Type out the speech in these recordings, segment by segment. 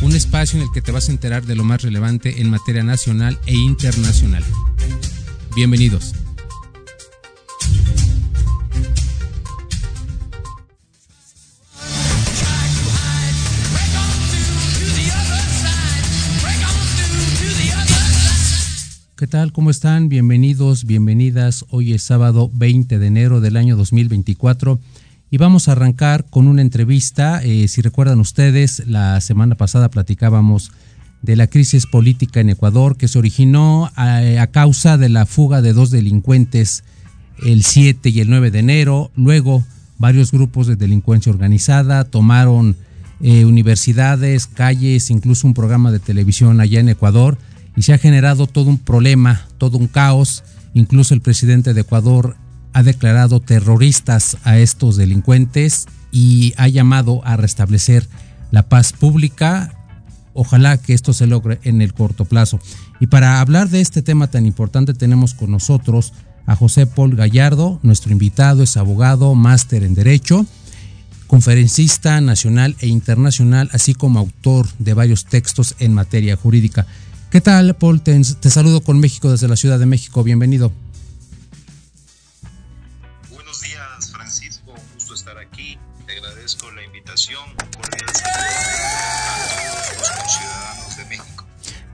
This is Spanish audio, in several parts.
Un espacio en el que te vas a enterar de lo más relevante en materia nacional e internacional. Bienvenidos. ¿Qué tal? ¿Cómo están? Bienvenidos, bienvenidas. Hoy es sábado 20 de enero del año 2024 y vamos a arrancar con una entrevista. Eh, si recuerdan ustedes, la semana pasada platicábamos de la crisis política en Ecuador que se originó a, causa de la fuga de dos delincuentes el 7 y el 9 de enero. Luego, varios grupos de delincuencia organizada tomaron eh, universidades, calles, incluso un programa de televisión allá en Ecuador y se ha generado todo un problema, todo un caos. Incluso el presidente de Ecuador ha declarado terroristas a estos delincuentes y ha llamado a restablecer la paz pública. Ojalá que esto se logre en el corto plazo. Y para hablar de este tema tan importante tenemos con nosotros a José Paul Gallardo, nuestro invitado es abogado, máster en Derecho, conferencista nacional e internacional, así como autor de varios textos en materia jurídica. ¿Qué tal, Paul? Te, saludo con México desde la Ciudad de México. Bienvenido.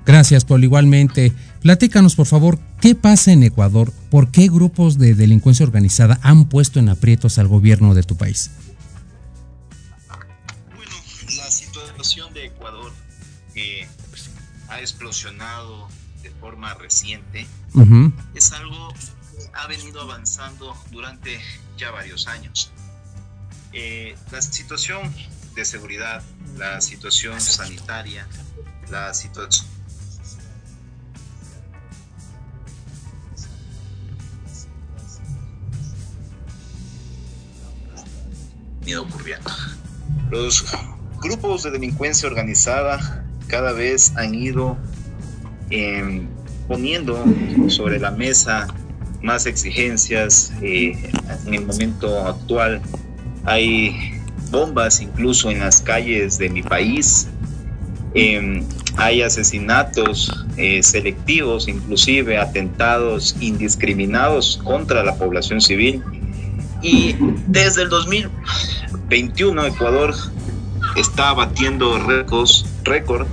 Gracias, Paul. Igualmente. Platícanos, por favor, ¿qué pasa en Ecuador? ¿Por qué grupos de delincuencia organizada han puesto en aprietos al gobierno de tu país? Bueno, la situación de Ecuador eh, ha explosionado de forma reciente, es algo que ha venido avanzando durante ya varios años. Eh, la situación de seguridad, la situación sanitaria, la situación... ocurriendo. Los grupos de delincuencia organizada cada vez han ido em, poniendo sobre la mesa más exigencias. Eh, en el momento actual hay bombas incluso en las calles de mi país. Em, hay asesinatos eh, selectivos, inclusive atentados indiscriminados contra la población civil. Y desde el 2021 Ecuador está batiendo récords récord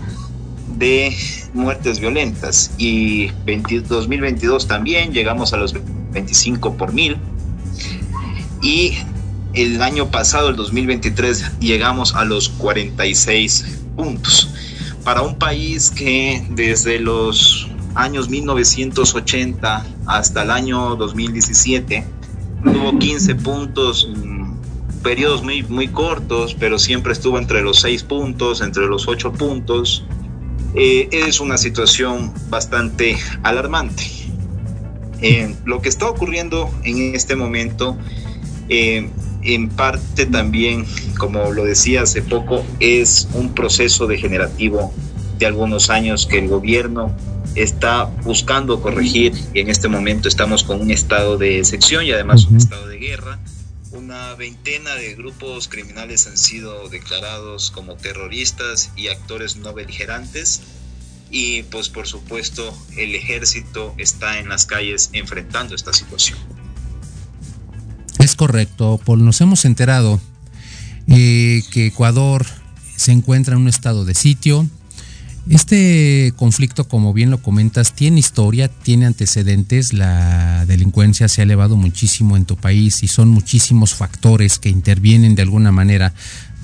de muertes violentas y 2022 también llegamos a los 25 por mil y el año pasado, el 2023, llegamos a los 46 puntos. Para un país que desde los años 1980 hasta el año 2017 tuvo 15 puntos periodos muy, muy cortos, pero siempre estuvo entre los seis puntos, entre los ocho puntos. Eh, es una situación bastante alarmante. Eh, lo que está ocurriendo en este momento, eh, en parte también, como lo decía hace poco, es un proceso degenerativo de algunos años que el gobierno está buscando corregir y en este momento estamos con un estado de excepción y además un estado de guerra una veintena de grupos criminales han sido declarados como terroristas y actores no beligerantes y pues por supuesto el ejército está en las calles enfrentando esta situación. Es correcto, Paul. Nos hemos enterado eh, que Ecuador se encuentra en un estado de sitio, este conflicto, como bien lo comentas, tiene historia, tiene antecedentes, la delincuencia se ha elevado muchísimo en tu país y son muchísimos factores que intervienen de alguna manera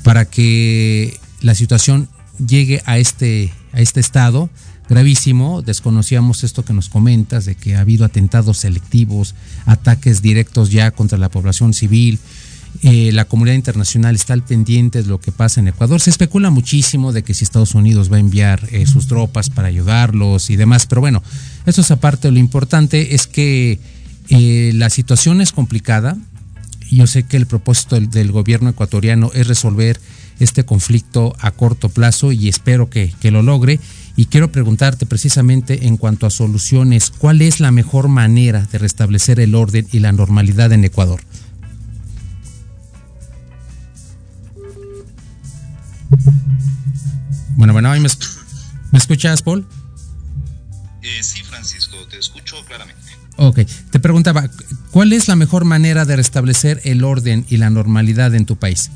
para que la situación llegue a este, a este estado gravísimo. Desconocíamos esto que nos comentas de que ha habido atentados selectivos, ataques directos ya contra la población civil. Eh, la comunidad internacional está al pendiente de lo que pasa en Ecuador. Se especula muchísimo de que si Estados Unidos va a enviar eh, sus tropas para ayudarlos y demás, pero bueno, eso es aparte. Lo importante es que eh, la situación es complicada. Yo sé que el propósito del, gobierno ecuatoriano es resolver este conflicto a corto plazo y espero que, que lo logre. Y quiero preguntarte precisamente en cuanto a soluciones, ¿cuál es la mejor manera de restablecer el orden y la normalidad en Ecuador? Bueno, bueno, ¿me, ¿me escuchas, Paul? Eh, sí, Francisco, te escucho claramente. Ok, te preguntaba, ¿cuál es la mejor manera de restablecer el orden y la normalidad en tu país?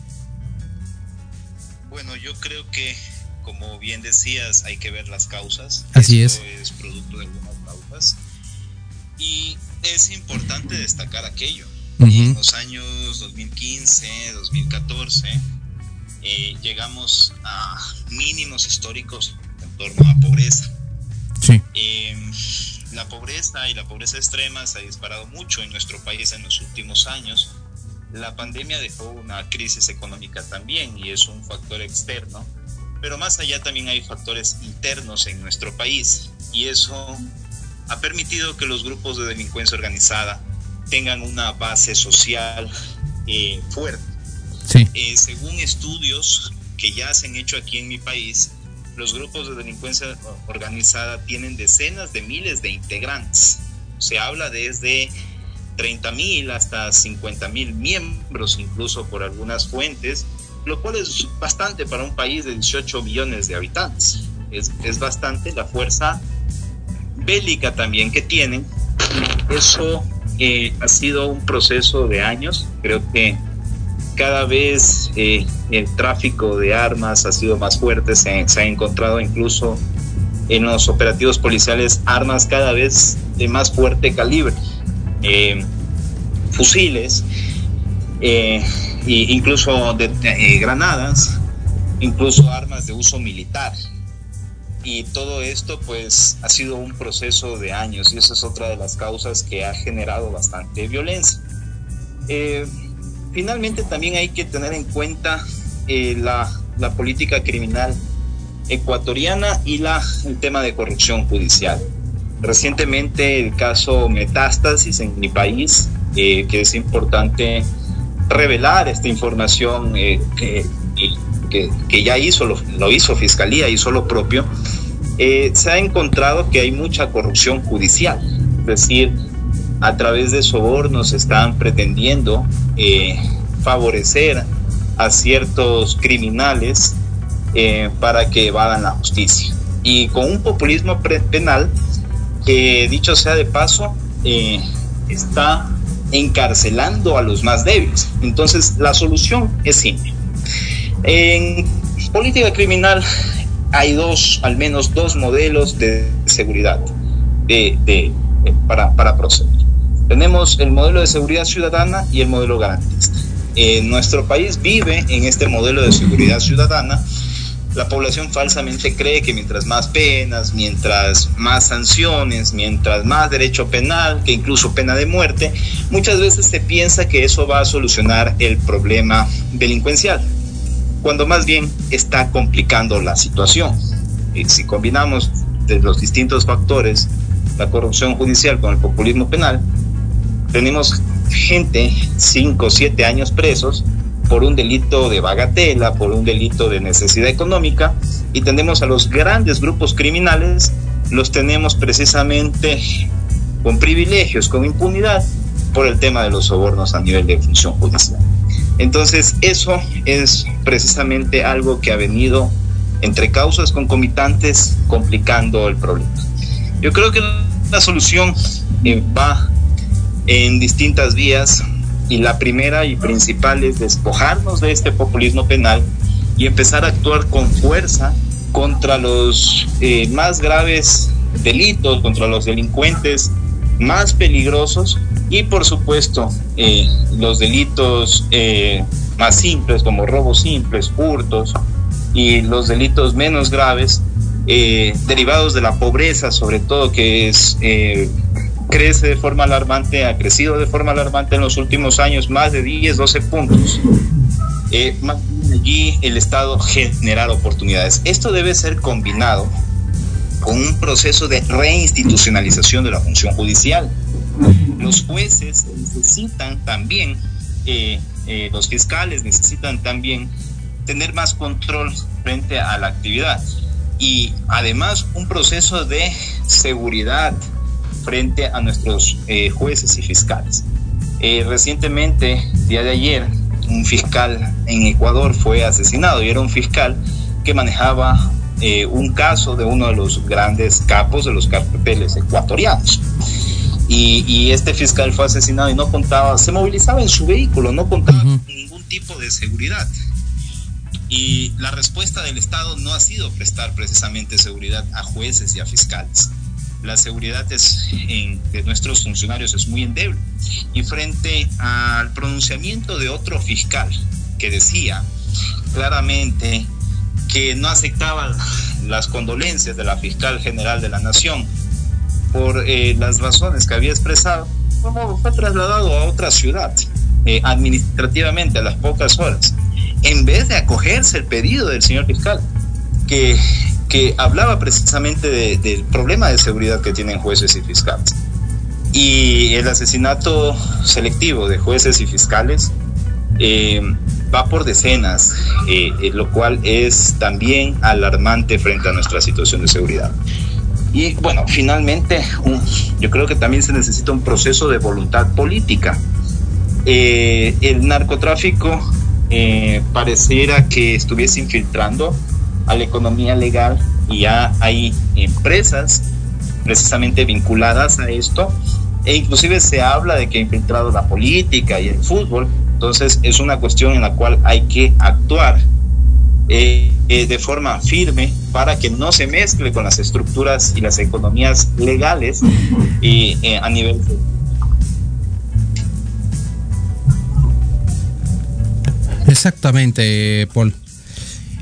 Bueno, yo creo que, como bien decías, hay que ver las causas. Así Esto es. es producto de algunas causas. Y es importante destacar aquello. En los años 2015, 2014, eh, llegamos a mínimos históricos en torno a pobreza. Sí. Em, la pobreza y la pobreza extrema se ha disparado mucho en nuestro país en los últimos años. La pandemia dejó una crisis económica también y es un factor externo, pero más allá también hay factores internos en nuestro país y eso ha permitido que los grupos de delincuencia organizada tengan una base social eh, fuerte eh, según estudios que ya se han hecho aquí en mi país, los grupos de delincuencia organizada tienen decenas de miles de integrantes. Se habla desde 30 mil hasta 50 mil miembros, incluso por algunas fuentes, lo cual es bastante para un país de 18 millones de habitantes. Es, es bastante la fuerza bélica también que tienen. Eso eh, ha sido un proceso de años. Creo que cada vez eh, el tráfico de armas ha sido más fuerte, se, ha encontrado incluso en los operativos policiales armas cada vez de más fuerte calibre, eh, fusiles, eh, e incluso de, granadas, incluso armas de uso militar. Y todo esto pues ha sido un proceso de años y esa es otra de las causas que ha generado bastante violencia finalmente también hay que tener en cuenta eh, la, política criminal ecuatoriana y el tema de corrupción judicial. Recientemente el caso Metástasis en mi país, eh, que es importante revelar esta información eh, que, que, que, ya hizo, lo, lo, hizo Fiscalía, hizo lo propio, se ha encontrado que hay mucha corrupción judicial, es decir, a través de sobornos están pretendiendo eh, favorecer a ciertos criminales eh, para que evadan la justicia. Y con un populismo penal que, dicho sea de paso, eh, está encarcelando a los más débiles. Entonces, la solución es simple. En política criminal hay dos, al menos dos modelos de seguridad de, para, para proceder. Tenemos el modelo de seguridad ciudadana y el modelo garantista. En nuestro país vive en este modelo de seguridad ciudadana. La población falsamente cree que mientras más penas, mientras más sanciones, mientras más derecho penal, que incluso pena de muerte, muchas veces se piensa que eso va a solucionar el problema delincuencial, cuando más bien está complicando la situación. Y si combinamos de los distintos factores la corrupción judicial con el populismo penal, tenemos gente, 5 o 7 años presos por un delito de bagatela, por un delito de necesidad económica, y tenemos a los grandes grupos criminales, los tenemos precisamente con privilegios, con impunidad, por el tema de los sobornos a nivel de función judicial. Entonces, eso es precisamente algo que ha venido entre causas concomitantes complicando el problema. Yo creo que la solución eh, va en distintas vías y la primera y principal es despojarnos de este populismo penal y empezar a actuar con fuerza contra los eh, más graves delitos, contra los delincuentes más peligrosos y por supuesto eh, los delitos eh, más simples como robos simples, hurtos y los delitos menos graves derivados de la pobreza sobre todo que es crece de forma alarmante, ha crecido de forma alarmante en los últimos años, más de 10, 12 puntos. Eh, allí el Estado generar oportunidades. Esto debe ser combinado con un proceso de reinstitucionalización de la función judicial. Los jueces necesitan también, eh, eh, los fiscales necesitan también tener más control frente a la actividad y además un proceso de seguridad frente a nuestros eh, jueces y fiscales. recientemente, día de ayer, un fiscal en Ecuador fue asesinado y era un fiscal que manejaba eh, un caso de uno de los grandes capos de los carteles ecuatorianos. Y, este fiscal fue asesinado y no contaba, se movilizaba en su vehículo, no contaba con ningún tipo de seguridad. Y la respuesta del Estado no ha sido prestar precisamente seguridad a jueces y a fiscales. La seguridad es, de nuestros funcionarios es muy endeble. Y frente al pronunciamiento de otro fiscal que decía claramente que no aceptaba las condolencias de la fiscal general de la Nación por eh, las razones que había expresado, fue trasladado a otra ciudad eh, administrativamente a las pocas horas, en vez de acogerse el pedido del señor fiscal, que, que hablaba precisamente del problema de seguridad que tienen jueces y fiscales. Y el asesinato selectivo de jueces y fiscales eh, va por decenas, eh, eh, lo cual es también alarmante frente a nuestra situación de seguridad. Y bueno, finalmente, yo creo que también se necesita un proceso de voluntad política. el narcotráfico pareciera que estuviese infiltrando a la economía legal y ya hay empresas precisamente vinculadas a esto e inclusive se habla de que ha infiltrado la política y el fútbol entonces es una cuestión en la cual hay que actuar eh, eh, de forma firme para que no se mezcle con las estructuras y las economías legales y eh, a nivel Exactamente, Paul.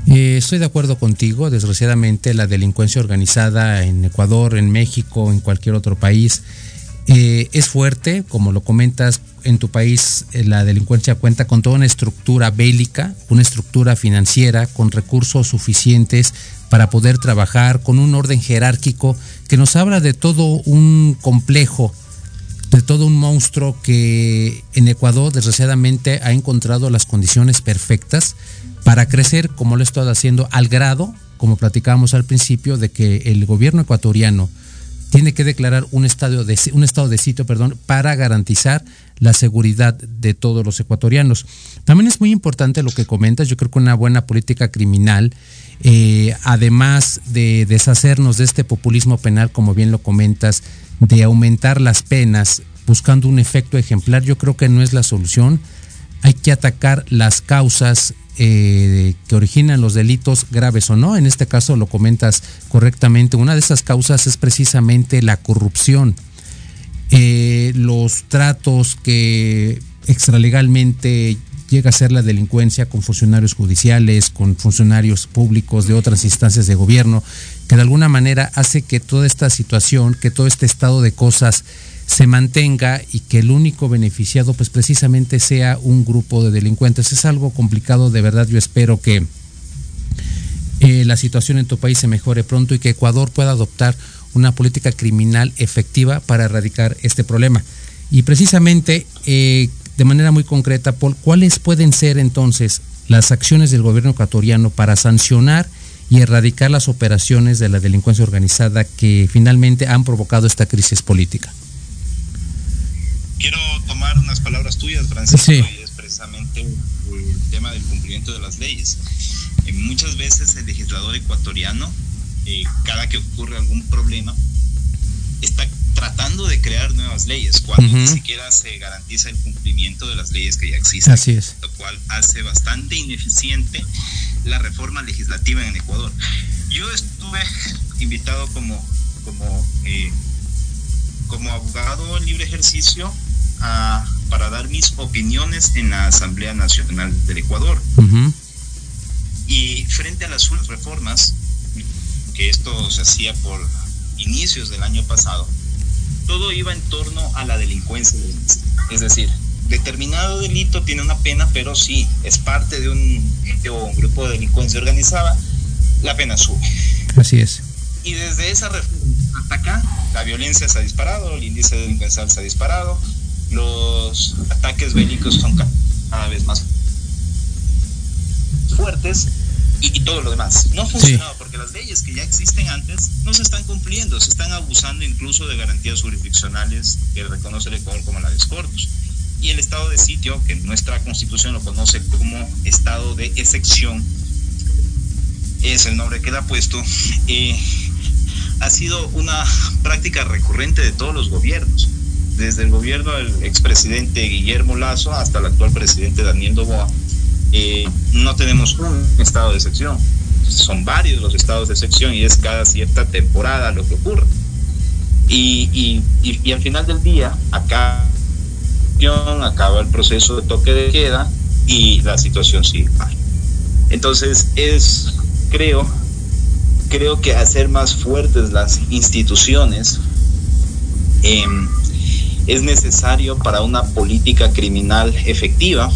Estoy de acuerdo contigo. Desgraciadamente, la delincuencia organizada en Ecuador, en México, en cualquier otro país, es fuerte, como lo comentas, en tu país eh, la delincuencia cuenta con toda una estructura bélica, una estructura financiera, con recursos suficientes para poder trabajar, con un orden jerárquico que nos habla de todo un complejo, de todo un monstruo que en Ecuador desgraciadamente ha encontrado las condiciones perfectas para crecer como lo está haciendo al grado, como platicábamos al principio, de que el gobierno ecuatoriano tiene que declarar un estado de, un estado de sitio perdón, para garantizar la seguridad de todos los ecuatorianos. También es muy importante lo que comentas, yo creo que una buena política criminal, eh, además de deshacernos de este populismo penal, como bien lo comentas, de aumentar las penas buscando un efecto ejemplar, yo creo que no es la solución. Hay que atacar las causas eh, que originan los delitos graves o no. En este caso lo comentas correctamente. Una de esas causas es precisamente la corrupción. Eh, los tratos que extralegalmente llega a ser la delincuencia con funcionarios judiciales, con funcionarios públicos de otras instancias de gobierno, que de alguna manera hace que toda esta situación, que todo este estado de cosas se mantenga y que el único beneficiado pues precisamente sea un grupo de delincuentes. Es algo complicado, de verdad yo espero que eh, la situación en tu país se mejore pronto y que Ecuador pueda adoptar una política criminal efectiva para erradicar este problema. Y precisamente, eh, de manera muy concreta, Paul, ¿cuáles pueden ser entonces las acciones del gobierno ecuatoriano para sancionar y erradicar las operaciones de la delincuencia organizada que finalmente han provocado esta crisis política? Quiero tomar unas palabras tuyas, Francisco, y es precisamente el tema del cumplimiento de las leyes. Eh, muchas veces el legislador ecuatoriano, eh, cada que ocurre algún problema, está tratando de crear nuevas leyes cuando ni siquiera se garantiza el cumplimiento de las leyes que ya existen. Así es. Lo cual hace bastante ineficiente la reforma legislativa en Ecuador. Yo estuve invitado como, como, eh, como abogado en libre ejercicio para dar mis opiniones en la Asamblea Nacional del Ecuador. Y frente a las reformas, que esto se hacía por inicios del año pasado, todo iba en torno a la delincuencia. Es decir, determinado delito tiene una pena, pero sí es parte de un, grupo de delincuencia organizada, la pena sube. Así es. Y desde esa reforma hasta acá, la violencia se ha disparado, el índice de delincuencia se ha disparado, los ataques bélicos son cada vez más fuertes y, todo lo demás. No ha funcionado porque las leyes que ya existen antes no se están cumpliendo, se están abusando incluso de garantías jurisdiccionales que reconoce el Ecuador como la de corpus. Y el estado de sitio, que nuestra constitución lo conoce como estado de excepción, es el nombre que le ha puesto, eh, ha sido una práctica recurrente de todos los gobiernos, desde el gobierno del expresidente Guillermo Lazo hasta el actual presidente Daniel Doboa eh, no tenemos un estado de excepción, son varios los estados de excepción y es cada cierta temporada lo que ocurre. Y, y, al final del día, acá acaba el proceso de toque de queda y la situación sigue. Entonces es, creo, creo que hacer más fuertes las instituciones em, es necesario para una política criminal efectiva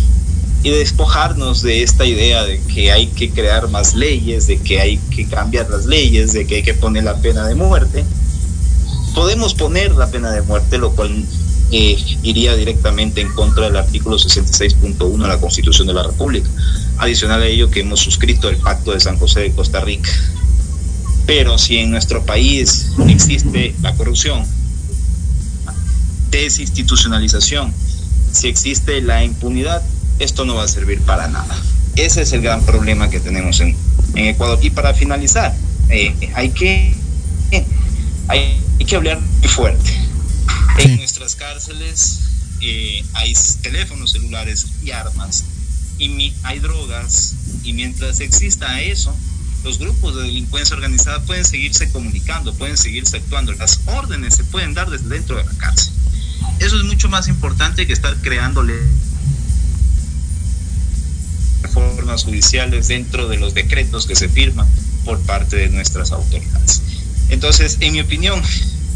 y despojarnos de esta idea de que hay que crear más leyes, de que hay que cambiar las leyes, de que hay que poner la pena de muerte. Podemos poner la pena de muerte, lo cual eh, iría directamente en contra del artículo 66.1 de la Constitución de la República. Adicional a ello que hemos suscrito el Pacto de San José de Costa Rica. Pero si en nuestro país existe la corrupción, desinstitucionalización, si existe la impunidad, esto no va a servir para nada. Ese es el gran problema que tenemos en, Ecuador. Y para finalizar, eh, hay, que, hay, que hablar muy fuerte. En nuestras cárceles eh, hay teléfonos celulares y armas, y hay drogas, y mientras exista eso, los grupos de delincuencia organizada pueden seguirse comunicando, pueden seguirse actuando. Las órdenes se pueden dar desde dentro de la cárcel. Eso es mucho más importante que estar creándole reformas judiciales dentro de los decretos que se firman por parte de nuestras autoridades. Entonces, en mi opinión,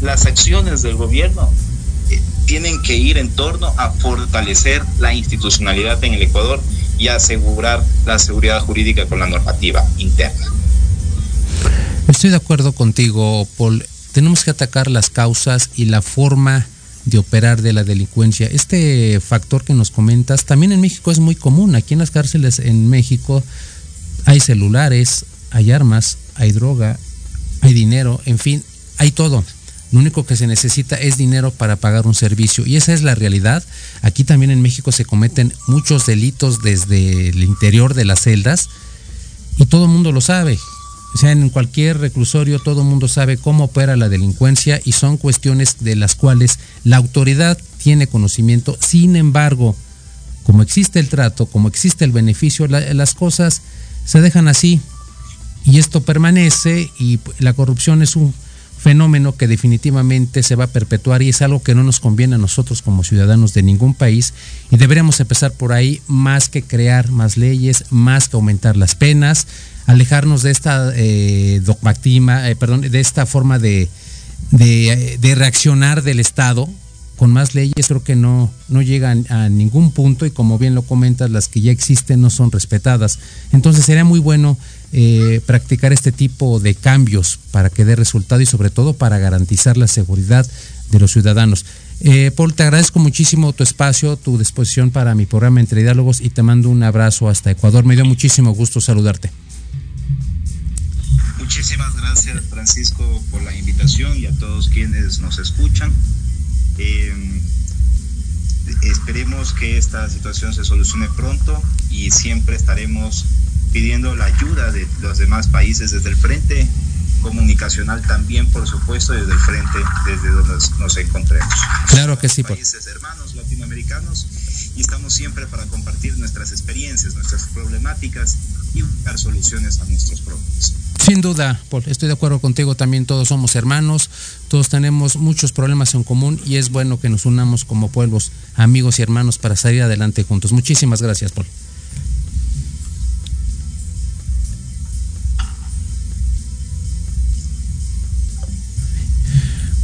las acciones del gobierno eh, tienen que ir en torno a fortalecer la institucionalidad en el Ecuador y asegurar la seguridad jurídica con la normativa interna. Estoy de acuerdo contigo, Paul. Tenemos que atacar las causas y la forma de operar de la delincuencia. Este factor que nos comentas también en México es muy común. Aquí en las cárceles en México hay celulares, hay armas, hay droga, hay dinero, en fin, hay todo. Lo único que se necesita es dinero para pagar un servicio. Y esa es la realidad. Aquí también en México se cometen muchos delitos desde el interior de las celdas y todo el mundo lo sabe. O sea, en cualquier reclusorio todo el mundo sabe cómo opera la delincuencia y son cuestiones de las cuales la autoridad tiene conocimiento. Sin embargo, como existe el trato, como existe el beneficio, las cosas se dejan así y esto permanece y la corrupción es un fenómeno que definitivamente se va a perpetuar y es algo que no nos conviene a nosotros como ciudadanos de ningún país y deberíamos empezar por ahí más que crear más leyes, más que aumentar las penas, alejarnos de esta eh, eh, perdón, de esta forma de, de, reaccionar del Estado con más leyes creo que no, no llegan a ningún punto y como bien lo comentas, las que ya existen no son respetadas. Entonces sería muy bueno eh, practicar este tipo de cambios para que dé resultado y sobre todo para garantizar la seguridad de los ciudadanos. Paul, te agradezco muchísimo tu espacio, tu disposición para mi programa Entre Diálogos y te mando un abrazo hasta Ecuador. Me dio muchísimo gusto saludarte. Muchísimas gracias Francisco por la invitación y a todos quienes nos escuchan. Eh, esperemos que esta situación se solucione pronto y siempre estaremos pidiendo la ayuda de los demás países desde el frente comunicacional también, por supuesto, desde el frente, desde donde nos, encontremos. Claro que sí. Países hermanos latinoamericanos estamos siempre para compartir nuestras experiencias, nuestras problemáticas y buscar soluciones a nuestros problemas. Sin duda, Paul, estoy de acuerdo contigo, también todos somos hermanos, todos tenemos muchos problemas en común y es bueno que nos unamos como pueblos, amigos y hermanos para salir adelante juntos. Muchísimas gracias, Paul.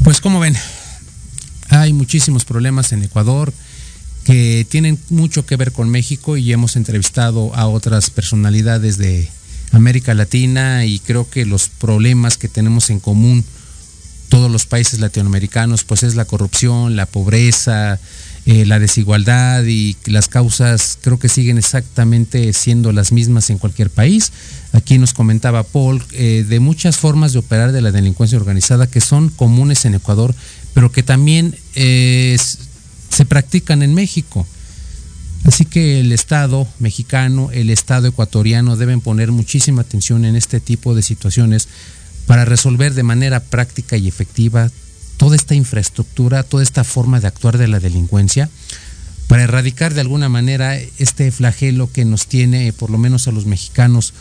Pues como ven, hay muchísimos problemas en Ecuador que tienen mucho que ver con México y hemos entrevistado a otras personalidades de América Latina y creo que los problemas que tenemos en común todos los países latinoamericanos pues es la corrupción, la pobreza, eh, la desigualdad y las causas creo que siguen exactamente siendo las mismas en cualquier país. Aquí nos comentaba Paul eh, de muchas formas de operar de la delincuencia organizada que son comunes en Ecuador, pero que también eh, practican en México. Así que el Estado mexicano, el Estado ecuatoriano deben poner muchísima atención en este tipo de situaciones para resolver de manera práctica y efectiva toda esta infraestructura, toda esta forma de actuar de la delincuencia, para erradicar de alguna manera este flagelo que nos tiene, por lo menos a los mexicanos,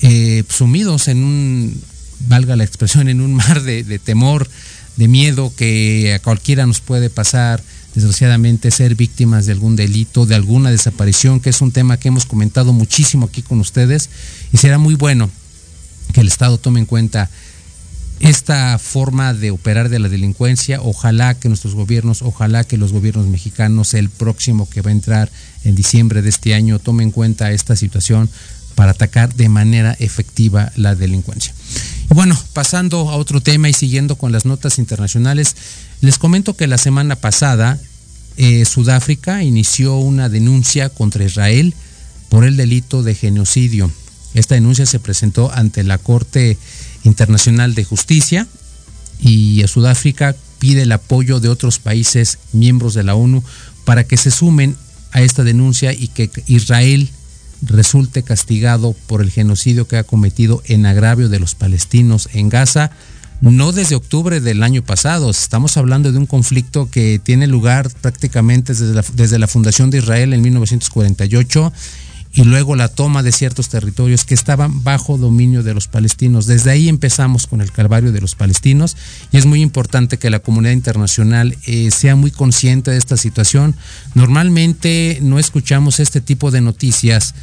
eh, sumidos en un, valga la expresión, en un mar de, de temor, de miedo que a cualquiera nos puede pasar, desgraciadamente, ser víctimas de algún delito, de alguna desaparición, que es un tema que hemos comentado muchísimo aquí con ustedes, y será muy bueno que el Estado tome en cuenta esta forma de operar de la delincuencia. Ojalá que nuestros gobiernos, ojalá que los gobiernos mexicanos, el próximo que va a entrar en diciembre de este año, tomen en cuenta esta situación para atacar de manera efectiva la delincuencia. Y bueno, pasando a otro tema y siguiendo con las notas internacionales, les comento que la semana pasada eh, Sudáfrica inició una denuncia contra Israel por el delito de genocidio. Esta denuncia se presentó ante la Corte Internacional de Justicia y Sudáfrica pide el apoyo de otros países miembros de la ONU para que se sumen a esta denuncia y que Israel resulte castigado por el genocidio que ha cometido en agravio de los palestinos en Gaza, no desde octubre del año pasado, estamos hablando de un conflicto que tiene lugar prácticamente desde la, desde la fundación de Israel en 1948 y luego la toma de ciertos territorios que estaban bajo dominio de los palestinos. Desde ahí empezamos con el calvario de los palestinos y es muy importante que la comunidad internacional eh, sea muy consciente de esta situación. Normalmente no escuchamos este tipo de noticias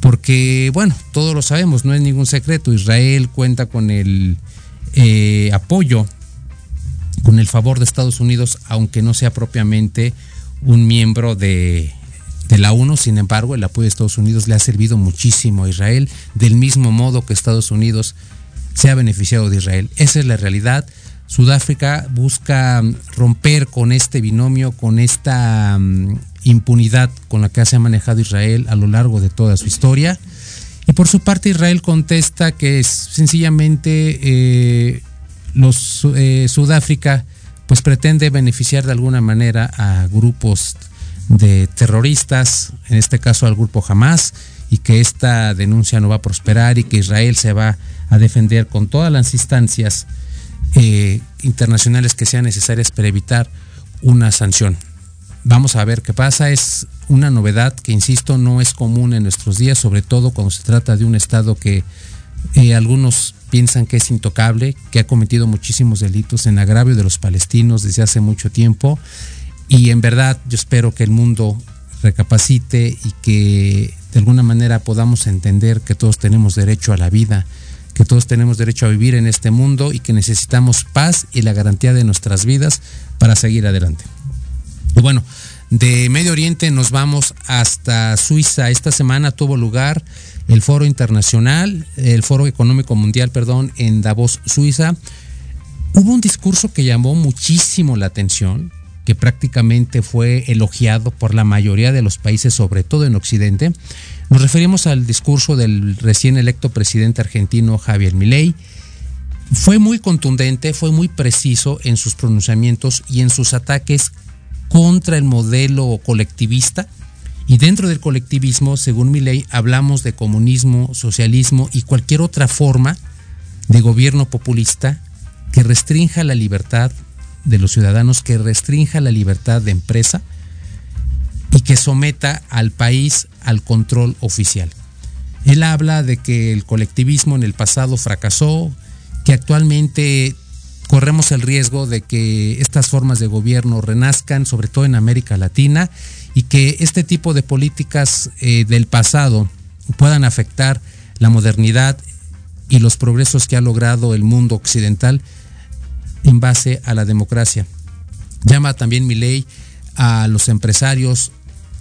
porque, bueno, todos lo sabemos, no es ningún secreto. Israel cuenta con el eh, apoyo, con el favor de Estados Unidos, aunque no sea propiamente un miembro de la ONU, sin embargo, el apoyo de Estados Unidos le ha servido muchísimo a Israel, del mismo modo que Estados Unidos se ha beneficiado de Israel. Esa es la realidad. Sudáfrica busca mm, romper con este binomio, con esta mm, impunidad con la que se ha manejado Israel a lo largo de toda su historia. Y por su parte Israel contesta que sencillamente eh, los eh, Sudáfrica pues pretende beneficiar de alguna manera a grupos de terroristas, en este caso al grupo Hamas, y que esta denuncia no va a prosperar y que Israel se va a defender con todas las instancias eh, internacionales que sean necesarias para evitar una sanción. Vamos a ver qué pasa. Es una novedad que, insisto, no es común en nuestros días, sobre todo cuando se trata de un Estado que eh, algunos piensan que es intocable, que ha cometido muchísimos delitos en agravio de los palestinos desde hace mucho tiempo y en verdad yo espero que el mundo recapacite y que de alguna manera podamos entender que todos tenemos derecho a la vida, que todos tenemos derecho a vivir en este mundo y que necesitamos paz y la garantía de nuestras vidas para seguir adelante. Bueno, de Medio Oriente nos vamos hasta Suiza. Esta semana tuvo lugar el Foro Internacional, el Foro Económico Mundial, perdón, en Davos, Suiza. Hubo un discurso que llamó muchísimo la atención, que prácticamente fue elogiado por la mayoría de los países, sobre todo en Occidente. Nos referimos al discurso del recién electo presidente argentino Javier Milei. Fue muy contundente, fue muy preciso en sus pronunciamientos y en sus ataques contra el modelo colectivista. Y dentro del colectivismo, según Milei, hablamos de comunismo, socialismo y cualquier otra forma de gobierno populista que restrinja la libertad, de los ciudadanos que restrinja la libertad de empresa y que someta al país al control oficial. Él habla de que el colectivismo en el pasado fracasó, que actualmente corremos el riesgo de que estas formas de gobierno renazcan, sobre todo en América Latina, y que este tipo de políticas eh, del pasado puedan afectar la modernidad y los progresos que ha logrado el mundo occidental en base a la democracia. llama también mi ley a los empresarios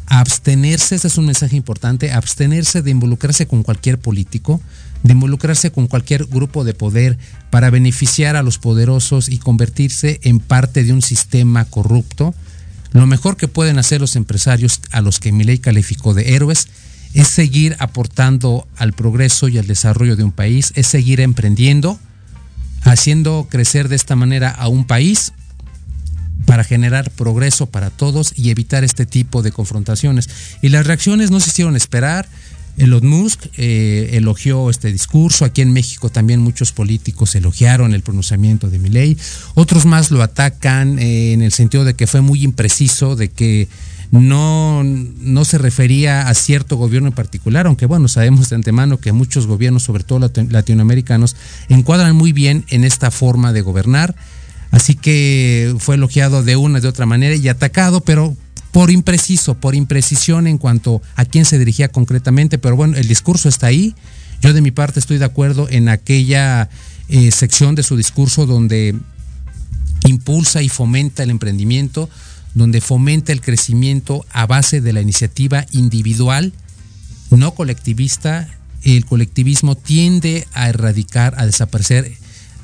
a abstenerse, ese es un mensaje importante, abstenerse de involucrarse con cualquier político, de involucrarse con cualquier grupo de poder para beneficiar a los poderosos y convertirse en parte de un sistema corrupto. Lo mejor que pueden hacer los empresarios a los que mi ley calificó de héroes es seguir aportando al progreso y al desarrollo de un país, es seguir emprendiendo, haciendo crecer de esta manera a un país para generar progreso para todos y evitar este tipo de confrontaciones. Y las reacciones no se hicieron esperar. Elon Musk eh, elogió este discurso. Aquí en México también muchos políticos elogiaron el pronunciamiento de Milei. Otros más lo atacan eh, en el sentido de que fue muy impreciso, de que no, no se refería a cierto gobierno en particular, aunque bueno, sabemos de antemano que muchos gobiernos, sobre todo latinoamericanos, encuadran muy bien en esta forma de gobernar. Así que fue elogiado de una de otra manera y atacado, pero por impreciso, por imprecisión en cuanto a quién se dirigía concretamente. Pero bueno, el discurso está ahí. Yo de mi parte estoy de acuerdo en aquella eh, sección de su discurso donde impulsa y fomenta el emprendimiento, donde fomenta el crecimiento a base de la iniciativa individual, no colectivista. El colectivismo tiende a erradicar, a desaparecer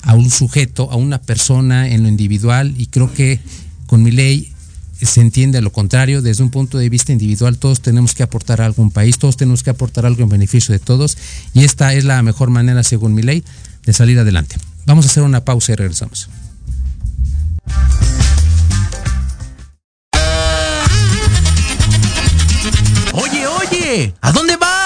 a un sujeto, a una persona en lo individual y creo que con mi ley se entiende lo contrario, desde un punto de vista individual todos tenemos que aportar a un país, todos tenemos que aportar algo en beneficio de todos y esta es la mejor manera, según mi ley, de salir adelante. Vamos a hacer una pausa y regresamos. Oye, oye, ¿a dónde vas?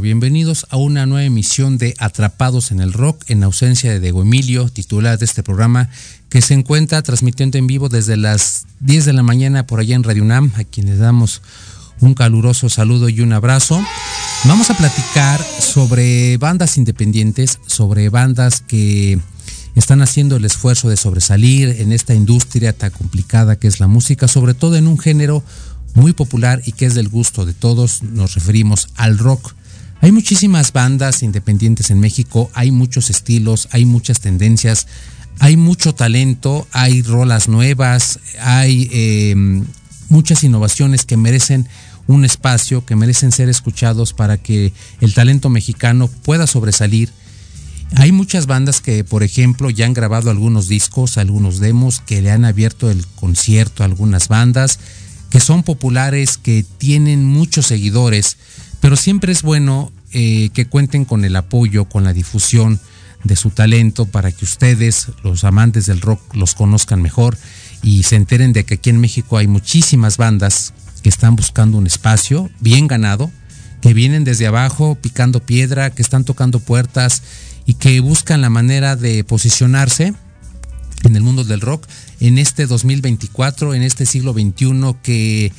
Bienvenidos a una nueva emisión de Atrapados en el Rock en ausencia de Diego Emilio, titular de este programa que se encuentra transmitiendo en vivo desde las 10 de la mañana por allá en Radio UNAM, a quienes damos un caluroso saludo y un abrazo. Vamos a platicar sobre bandas independientes, sobre bandas que están haciendo el esfuerzo de sobresalir en esta industria tan complicada que es la música, sobre todo en un género muy popular y que es del gusto de todos, nos referimos al rock. Hay muchísimas bandas independientes en México, hay muchos estilos, hay muchas tendencias, hay mucho talento, hay rolas nuevas, hay eh, muchas innovaciones que merecen un espacio, que merecen ser escuchados para que el talento mexicano pueda sobresalir. Hay muchas bandas que, por ejemplo, ya han grabado algunos discos, algunos demos, que le han abierto el concierto a algunas bandas que son populares, que tienen muchos seguidores, pero siempre es bueno eh, que cuenten con el apoyo, con la difusión de su talento para que ustedes, los amantes del rock, los conozcan mejor y se enteren de que aquí en México hay muchísimas bandas que están buscando un espacio bien ganado, que vienen desde abajo picando piedra, que están tocando puertas y que buscan la manera de posicionarse en el mundo del rock en este 2024, en este siglo XXI, que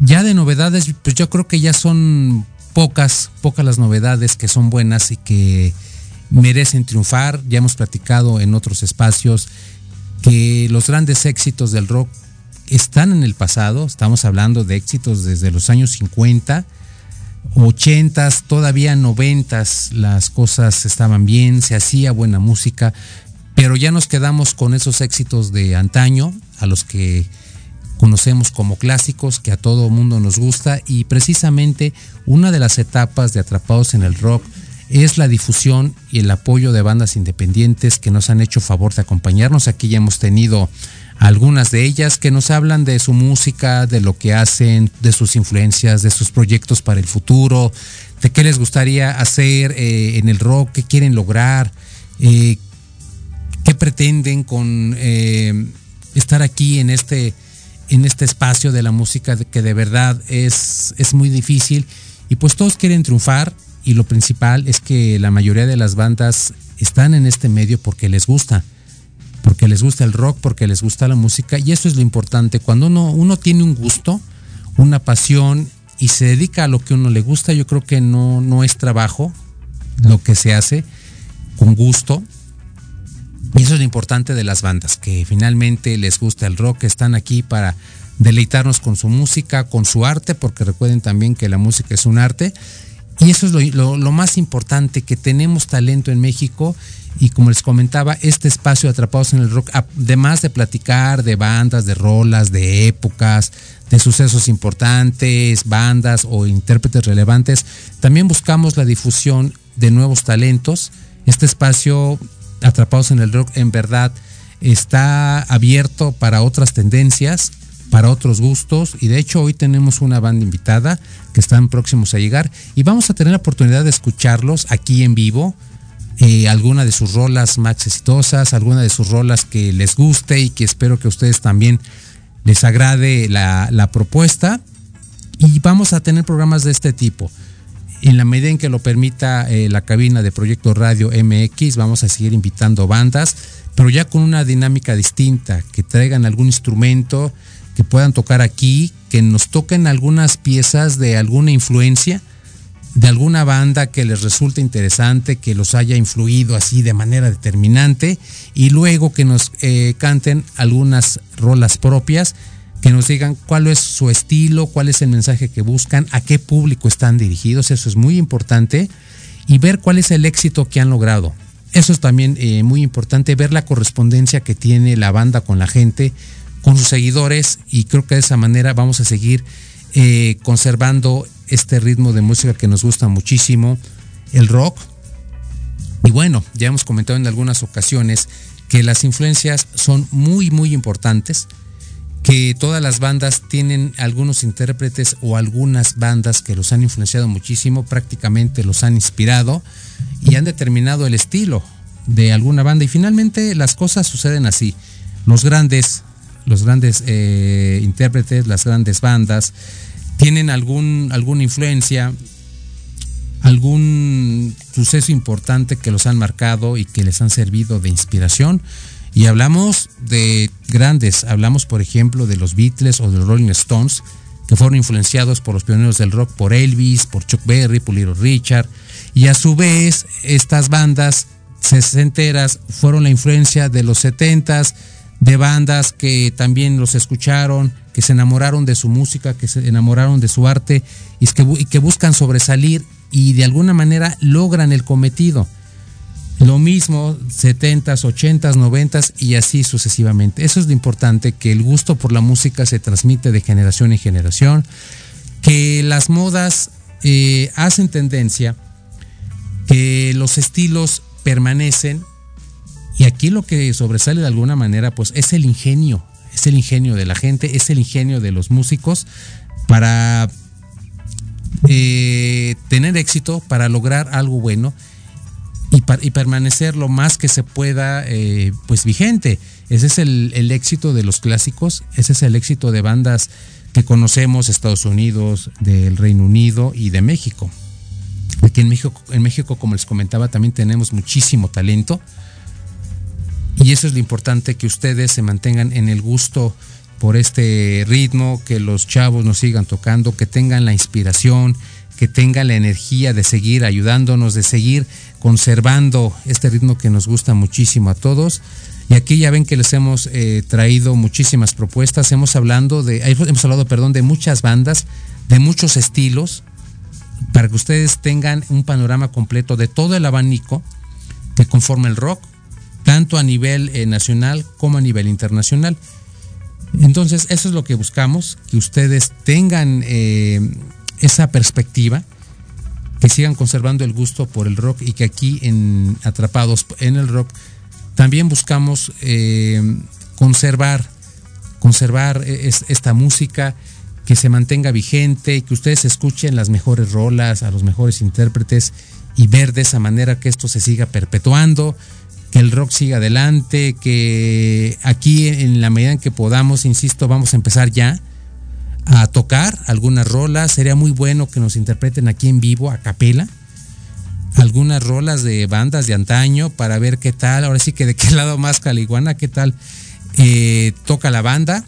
ya de novedades, pues yo creo que ya son pocas, pocas las novedades que son buenas y que merecen triunfar. Ya hemos platicado en otros espacios que los grandes éxitos del rock están en el pasado, estamos hablando de éxitos desde los años 50, 80, todavía 90, las cosas estaban bien, se hacía buena música, pero ya nos quedamos con esos éxitos de antaño, a los que conocemos como clásicos, que a todo mundo nos gusta, y precisamente una de las etapas de Atrapados en el Rock es la difusión y el apoyo de bandas independientes que nos han hecho favor de acompañarnos. Aquí ya hemos tenido algunas de ellas que nos hablan de su música, de lo que hacen, de sus influencias, de sus proyectos para el futuro, de qué les gustaría hacer eh, en el rock, qué quieren lograr, eh, qué pretenden con eh, estar aquí en este, en este espacio de la música que de verdad es, es muy difícil. Y pues todos quieren triunfar y lo principal es que la mayoría de las bandas están en este medio porque les gusta, porque les gusta el rock, porque les gusta la música y eso es lo importante. Cuando uno, uno tiene un gusto, una pasión y se dedica a lo que uno le gusta, yo creo que no, no es trabajo lo que se hace con gusto y eso es lo importante de las bandas, que finalmente les gusta el rock, están aquí para deleitarnos con su música, con su arte, porque recuerden también que la música es un arte. Y eso es lo, más importante, que tenemos talento en México y como les comentaba, este espacio Atrapados en el Rock, además de platicar de bandas, de rolas, de épocas, de sucesos importantes, bandas o intérpretes relevantes, también buscamos la difusión de nuevos talentos. Este espacio Atrapados en el Rock en verdad está abierto para otras tendencias, para otros gustos y de hecho hoy tenemos una banda invitada que están próximos a llegar y vamos a tener la oportunidad de escucharlos aquí en vivo. Eh, alguna de sus rolas más exitosas, alguna de sus rolas que les guste y que espero que a ustedes también les agrade la, la propuesta. Y vamos a tener programas de este tipo en la medida en que lo permita eh, la cabina de Proyecto Radio MX, vamos a seguir invitando bandas, pero ya con una dinámica distinta, que traigan algún instrumento, que puedan tocar aquí, que nos toquen algunas piezas de alguna influencia, de alguna banda que les resulte interesante, que los haya influido así de manera determinante, y luego que nos eh, canten algunas rolas propias que nos digan cuál es su estilo, cuál es el mensaje que buscan, a qué público están dirigidos, eso es muy importante, y ver cuál es el éxito que han logrado. Eso es también eh, muy importante, ver la correspondencia que tiene la banda con la gente, con sus seguidores, y creo que de esa manera vamos a seguir eh, conservando este ritmo de música que nos gusta muchísimo, el rock. Y bueno, ya hemos comentado en algunas ocasiones que las influencias son muy, muy importantes que todas las bandas tienen algunos intérpretes o algunas bandas que los han influenciado muchísimo, prácticamente los han inspirado y han determinado el estilo de alguna banda. Y finalmente las cosas suceden así. Los grandes, los grandes eh, intérpretes, las grandes bandas, tienen algún, alguna influencia algún suceso importante que los han marcado y que les han servido de inspiración. Y hablamos de grandes, hablamos por ejemplo de los Beatles o de los Rolling Stones, que fueron influenciados por los pioneros del rock, por Elvis, por Chuck Berry, por Little Richard, y a su vez estas bandas sesenteras fueron la influencia de los setentas, de bandas que también los escucharon, que se enamoraron de su música, que se enamoraron de su arte y que, y que buscan sobresalir y de alguna manera logran el cometido. Lo mismo 70s, 80s, 90s y así sucesivamente. Eso es lo importante, que el gusto por la música se transmite de generación en generación, que las modas eh, hacen tendencia, que los estilos permanecen y aquí lo que sobresale de alguna manera pues es el ingenio, es el ingenio de la gente, es el ingenio de los músicos para eh, tener éxito, para lograr algo bueno y, permanecer lo más que se pueda eh, pues vigente. Ese es el, el, éxito de los clásicos, ese es el éxito de bandas que conocemos, Estados Unidos, del Reino Unido y de México. Aquí en México, en México, como les comentaba, también tenemos muchísimo talento. Y eso es lo importante, que ustedes se mantengan en el gusto por este ritmo, que los chavos nos sigan tocando, que tengan la inspiración, que tengan la energía de seguir ayudándonos, de seguir conservando este ritmo que nos gusta muchísimo a todos. Y aquí ya ven que les hemos eh, traído muchísimas propuestas. Hemos de, hemos hablado, perdón, de muchas bandas, de muchos estilos, para que ustedes tengan un panorama completo de todo el abanico que conforma el rock, tanto a nivel eh, nacional como a nivel internacional. Entonces, eso es lo que buscamos, que ustedes tengan eh, esa perspectiva, que sigan conservando el gusto por el rock y que aquí en Atrapados en el Rock también buscamos eh, conservar, conservar es, esta música, que se mantenga vigente, que ustedes escuchen las mejores rolas, a los mejores intérpretes y ver de esa manera que esto se siga perpetuando, que el rock siga adelante, que aquí en la medida en que podamos, insisto, vamos a empezar ya a tocar algunas rolas. Sería muy bueno que nos interpreten aquí en vivo, a capela, algunas rolas de bandas de antaño para ver qué tal, ahora sí que de qué lado más caliguana, qué tal eh, toca la banda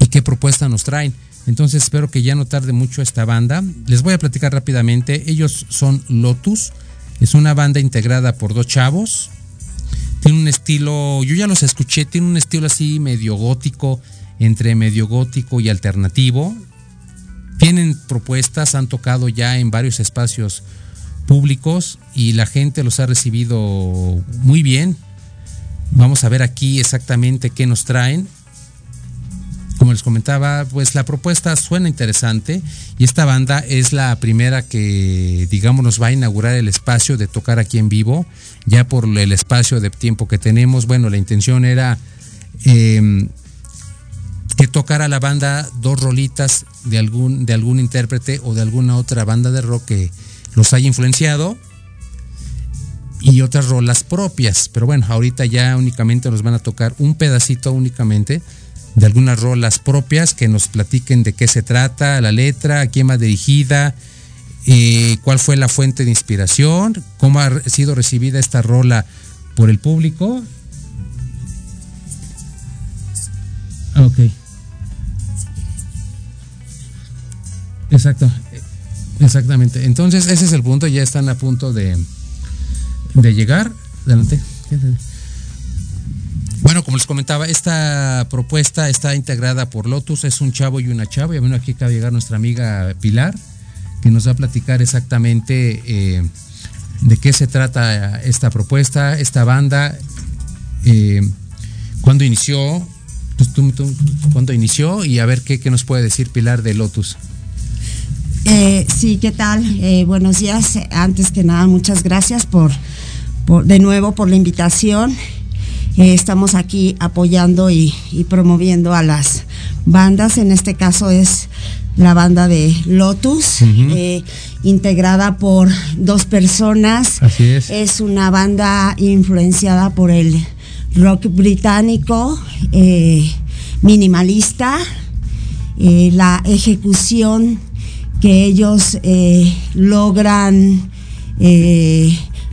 y qué propuesta nos traen. Entonces espero que ya no tarde mucho esta banda. Les voy a platicar rápidamente. Ellos son Lotus. Es una banda integrada por dos chavos. Tiene un estilo, yo ya los escuché, tiene un estilo así medio gótico, entre medio gótico y alternativo. Tienen propuestas, han tocado ya en varios espacios públicos y la gente los ha recibido muy bien. Vamos a ver aquí exactamente qué nos traen como les comentaba, pues la propuesta suena interesante y esta banda es la primera que, digamos, nos va a inaugurar el espacio de tocar aquí en vivo, ya por el espacio de tiempo que tenemos. Bueno, la intención era eh, que tocara la banda dos rolitas de algún, de algún intérprete o de alguna otra banda de rock que los haya influenciado y otras rolas propias. Pero bueno, ahorita ya únicamente nos van a tocar un pedacito únicamente de algunas rolas propias que nos platiquen de qué se trata, la letra, a quién va dirigida, eh, cuál fue la fuente de inspiración, cómo ha sido recibida esta rola por el público. Ok. Exacto. Exactamente. Entonces, ese es el punto. Ya están a punto de, de llegar. Adelante. Bueno, como les comentaba, esta propuesta está integrada por Lotus, es un chavo y una chava. Y bueno, aquí acaba de llegar nuestra amiga Pilar, que nos va a platicar exactamente eh, de qué se trata esta propuesta, esta banda, eh, cuándo inició, pues, tú, tú, cuándo inició y a ver qué, qué, nos puede decir Pilar de Lotus. Eh, sí, ¿qué tal? Eh, buenos días. Antes que nada, muchas gracias por, por de nuevo por la invitación. Eh, estamos aquí apoyando y, y, promoviendo a las bandas. En este caso es la banda de Lotus, uh -huh. eh, integrada por dos personas. Así es. Es una banda influenciada por el rock británico, eh, minimalista. Eh, la ejecución que ellos eh, logran,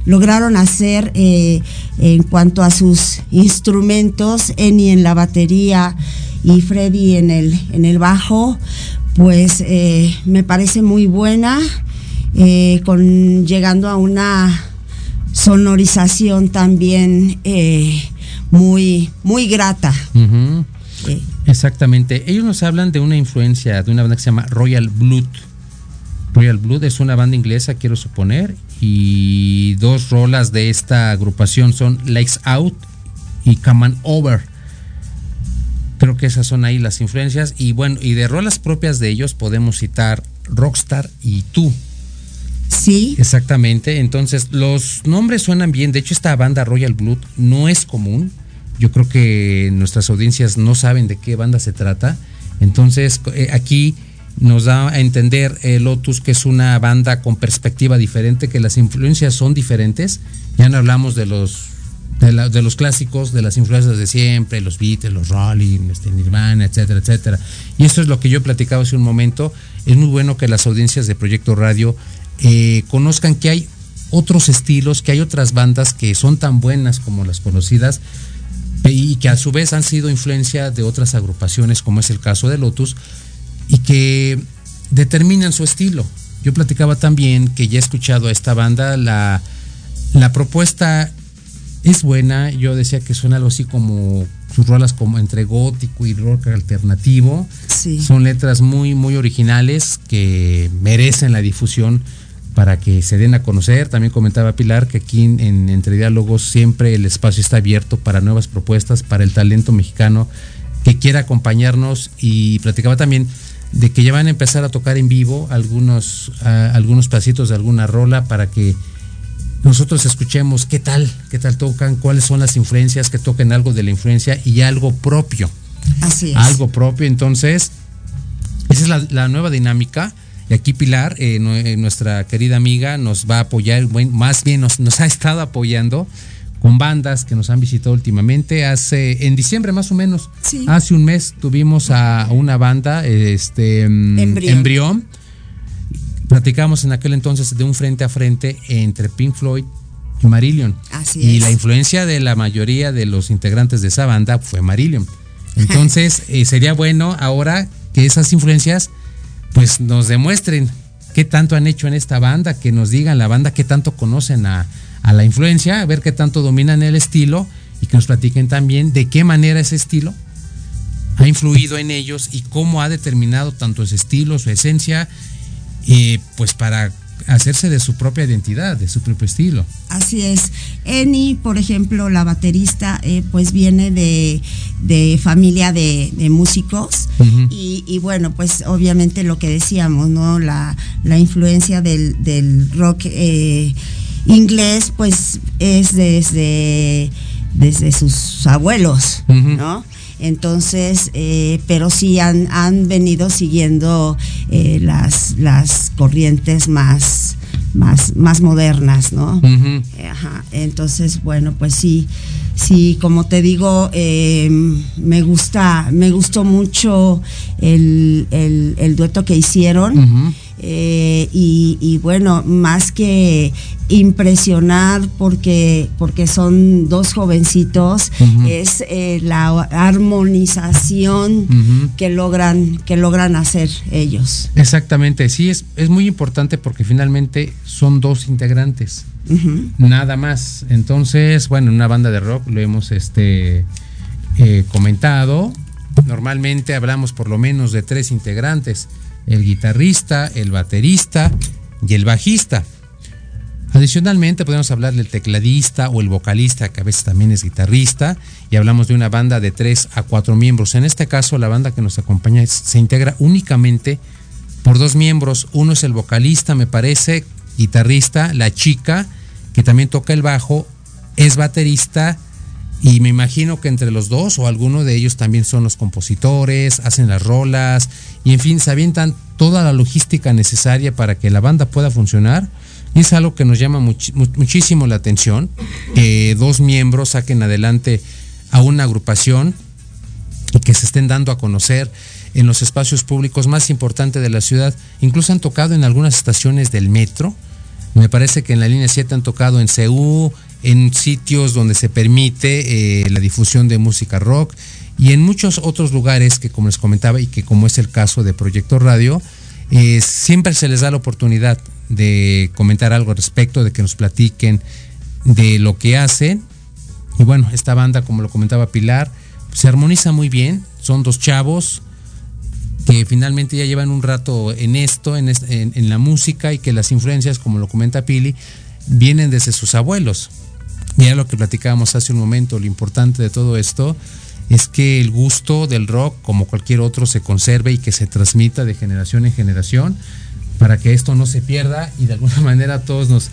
lograron hacer en cuanto a sus instrumentos, Eni en la batería y Freddy en el, en el bajo, pues me parece muy buena, con, llegando a una sonorización también muy, muy grata. Exactamente. Ellos nos hablan de una influencia de una banda que se llama Royal Blood. Royal Blood es una banda inglesa, quiero suponer, y dos rolas de esta agrupación son Lights Out y Come On Over. Creo que esas son ahí las influencias. Y bueno, y de rolas propias de ellos podemos citar Rockstar y Tú. Sí. Exactamente. Entonces, los nombres suenan bien. De hecho, esta banda Royal Blood no es común. Yo creo que nuestras audiencias no saben de qué banda se trata. Entonces, eh, aquí nos da a entender eh, Lotus que es una banda con perspectiva diferente, que las influencias son diferentes. Ya no hablamos de los de, los clásicos, de las influencias de siempre, los Beatles, los Rolling, este, Nirvana, etcétera, etcétera. Y esto es lo que yo he platicado hace un momento. Es muy bueno que las audiencias de Proyecto Radio eh, conozcan que hay otros estilos, que hay otras bandas que son tan buenas como las conocidas, y que a su vez han sido influencia de otras agrupaciones, como es el caso de Lotus, y que determinan su estilo. Yo platicaba también que ya he escuchado a esta banda, la, la propuesta es buena, yo decía que suena algo así como sus rolas como entre gótico y rock alternativo. Son letras muy, muy originales que merecen la difusión para que se den a conocer. También comentaba Pilar que aquí en, Entre Diálogos siempre el espacio está abierto para nuevas propuestas, para el talento mexicano que quiera acompañarnos y platicaba también de que ya van a empezar a tocar en vivo algunos, algunos pasitos de alguna rola para que nosotros escuchemos qué tal, qué tal tocan, cuáles son las influencias, que toquen algo de la influencia y algo propio. Así es. Algo propio, entonces, esa es la, la nueva dinámica y aquí Pilar, eh, eh, nuestra querida amiga, nos va a apoyar, bueno, más bien nos, ha estado apoyando con bandas que nos han visitado últimamente. Hace, en diciembre más o menos, hace un mes tuvimos a una banda, este mm, Embrión. Platicamos en aquel entonces de un frente a frente entre Pink Floyd y Marillion. Así y la influencia de la mayoría de los integrantes de esa banda fue Marillion. Entonces, eh, sería bueno ahora que esas influencias pues nos demuestren qué tanto han hecho en esta banda, que nos digan la banda qué tanto conocen a, la influencia, a ver qué tanto dominan el estilo y que nos platiquen también de qué manera ese estilo ha influido en ellos y cómo ha determinado tanto ese estilo, su esencia, eh, pues para hacerse de su propia identidad, de su propio estilo. Así es. Eni, por ejemplo, la baterista, eh, pues viene de, familia de, músicos y, bueno, pues obviamente lo que decíamos, ¿no? La, influencia del, rock eh, inglés, pues es desde, desde sus abuelos, ¿no? Entonces, eh, pero sí han, han venido siguiendo eh, las, las corrientes más, más, más modernas, ¿no? Ajá. Entonces, bueno, pues sí, sí, como te digo, em, me gusta, me gustó mucho el, dueto que hicieron. Eh, y, bueno, más que impresionar porque, porque son dos jovencitos, es eh, la armonización que, logran, que logran hacer ellos. Exactamente, sí, es, es muy importante porque finalmente son dos integrantes, nada más. Entonces, bueno, en una banda de rock lo hemos este, eh, comentado, normalmente hablamos por lo menos de tres integrantes el guitarrista, el baterista y el bajista. Adicionalmente podemos hablar del tecladista o el vocalista, que a veces también es guitarrista, y hablamos de una banda de tres a cuatro miembros. En este caso, la banda que nos acompaña se integra únicamente por dos miembros. Uno es el vocalista, me parece, guitarrista, la chica, que también toca el bajo, es baterista y me imagino que entre los dos o alguno de ellos también son los compositores, hacen las rolas y en fin, se avientan toda la logística necesaria para que la banda pueda funcionar. Y es algo que nos llama muchísimo la atención. que dos miembros saquen adelante a una agrupación y que se estén dando a conocer. en los espacios públicos más importantes de la ciudad. Incluso han tocado en algunas estaciones del metro. Me parece que en la línea 7 han tocado en CEU, en sitios donde se permite eh, la difusión de música rock y en muchos otros lugares que como les comentaba y que como es el caso de Proyecto Radio, eh, siempre se les da la oportunidad de comentar algo al respecto, de que nos platiquen de lo que hacen. Y bueno, esta banda, como lo comentaba Pilar, se armoniza muy bien. Son dos chavos que finalmente ya llevan un rato en esto, en, en, la música y que las influencias, como lo comenta Pili, vienen desde sus abuelos. Y lo que platicábamos hace un momento, lo importante de todo esto es que el gusto del rock, como cualquier otro, se conserve y que se transmita de generación en generación para que esto no se pierda y de alguna manera todos nos,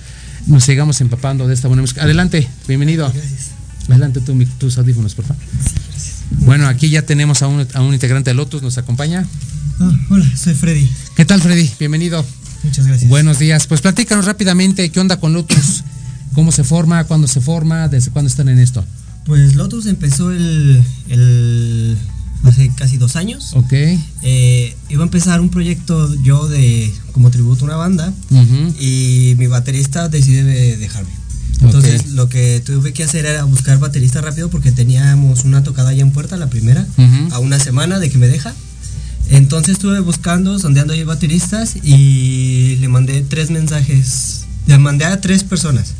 nos sigamos empapando de esta buena música. Adelante, bienvenido. Gracias. Adelante tú, tus audífonos, por favor. Bueno, aquí ya tenemos a un, a un integrante de Lotus, ¿nos acompaña? Ah, hola, soy Freddy. ¿Qué tal, Freddy? Bienvenido. Muchas gracias. Buenos días. Pues platícanos rápidamente qué onda con Lotus, cómo se forma, cuándo se forma, desde cuándo están en esto. Pues Lotus empezó el, el hace casi dos años. Ok. Eh, iba a empezar un proyecto yo de como tributo a una banda y mi baterista decide dejarme. Entonces lo que tuve que hacer era buscar baterista rápido porque teníamos una tocada ya en puerta, la primera, a una semana de que me deja. Entonces estuve buscando, sondeando ahí bateristas y le mandé tres mensajes. Le mandé a tres personas.